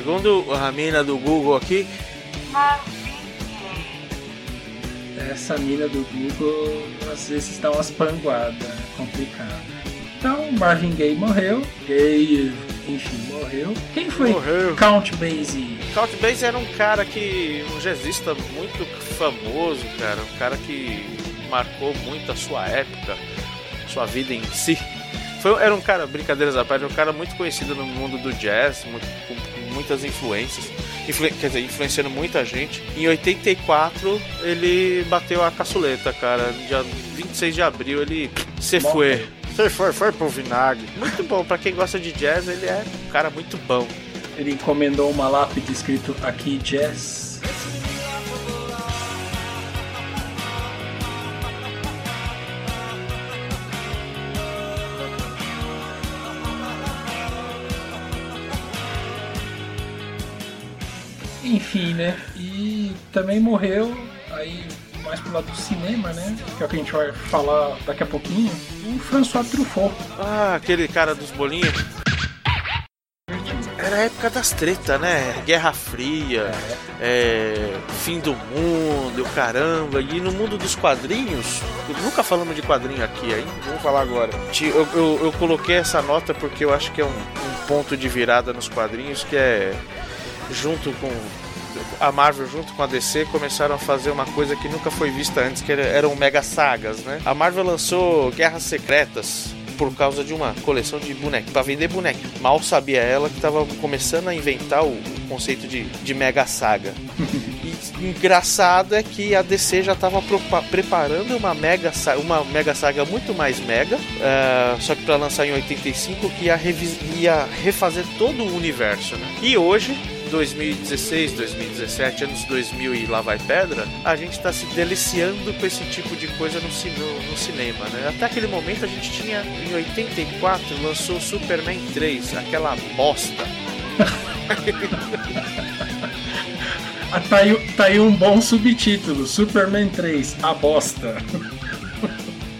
Segundo a mina do Google aqui, Essa mina do Google às vezes dá umas panguadas complicadas. Então, Marvin Gaye morreu. Gaye, enfim, morreu. Quem foi Morreu. Count Basie? Count Basie era um cara que. um jazzista muito famoso, cara. Um cara que marcou muito a sua época, sua vida em si. Foi, era um cara, brincadeiras à parte, um cara muito conhecido no mundo do jazz, muito- com muitas influências. Influ- quer dizer, influenciando muita gente. Em 84, ele bateu a caçuleta, cara. Dia 26 de abril, ele se foi. Se foi, foi pro vinagre. Muito bom, pra quem gosta de jazz, ele é um cara muito bom. Ele encomendou uma lápide escrito aqui Jazz. Enfim, né? E também morreu, aí mais pro lado do cinema, né? Que é o que a gente vai falar daqui a pouquinho. O François Truffaut. Ah, aquele cara dos bolinhos. Era a época das tretas, né? Guerra Fria, é, fim do mundo, caramba. E no mundo dos quadrinhos, nunca falamos de quadrinho aqui, aí vamos falar agora. Eu, eu, eu coloquei essa nota porque eu acho que é um, um ponto de virada nos quadrinhos que é junto com a Marvel junto com a DC começaram a fazer uma coisa que nunca foi vista antes, que era- eram mega sagas, né? A Marvel lançou Guerras Secretas por causa de uma coleção de bonecos, para vender boneco. Mal sabia ela que estava começando a inventar o conceito de, de mega saga. E engraçado é que a DC já estava preparando uma mega, sa- uma mega saga muito mais mega, eh, só que para lançar em 85 que ia, ia refazer todo o universo, né? E hoje 2016, 2017, anos 2000 e lá vai pedra, a gente está se deliciando com esse tipo de coisa no, no- cinema, né? Até aquele momento a gente tinha, em 84, lançou Superman 3, aquela bosta. Ah, tá, aí, tá aí um bom subtítulo: Superman 3, a bosta.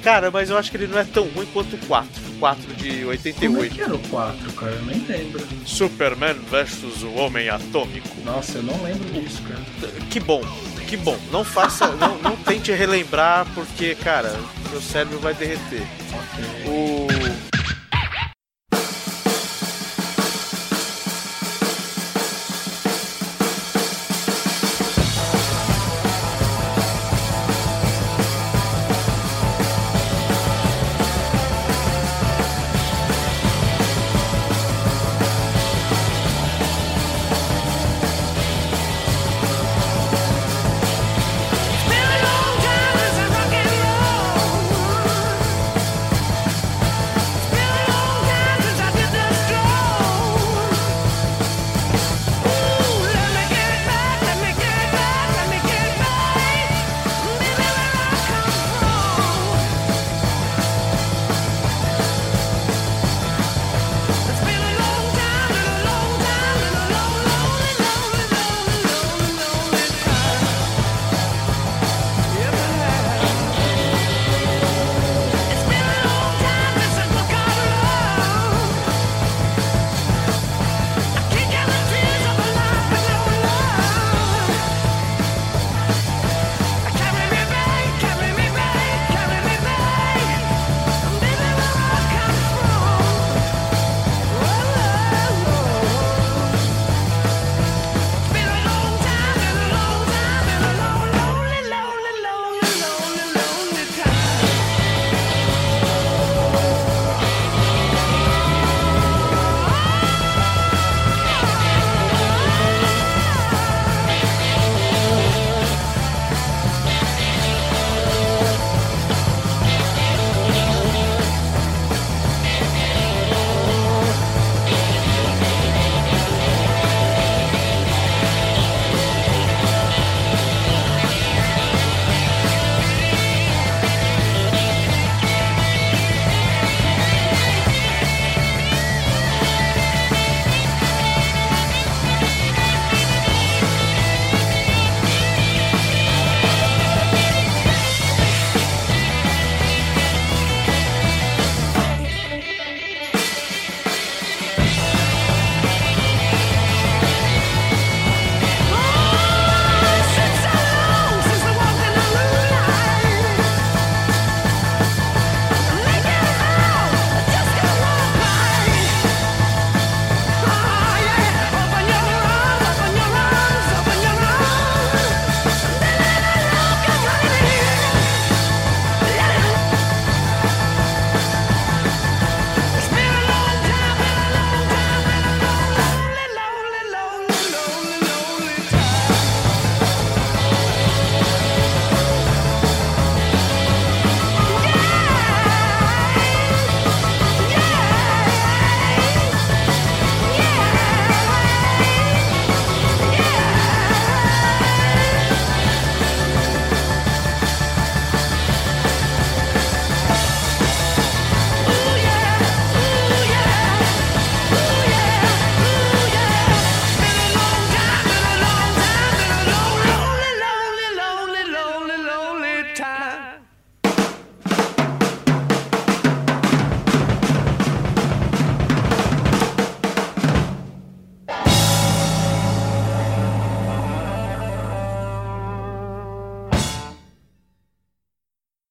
Cara, mas eu acho que ele não é tão ruim quanto o 4, o 4 de Como é 88. que era o 4, cara? Eu nem lembro. Superman versus o Homem Atômico. Nossa, eu não lembro disso, cara. Que bom, que bom. Não faça, não, não tente relembrar porque, cara, seu cérebro vai derreter. O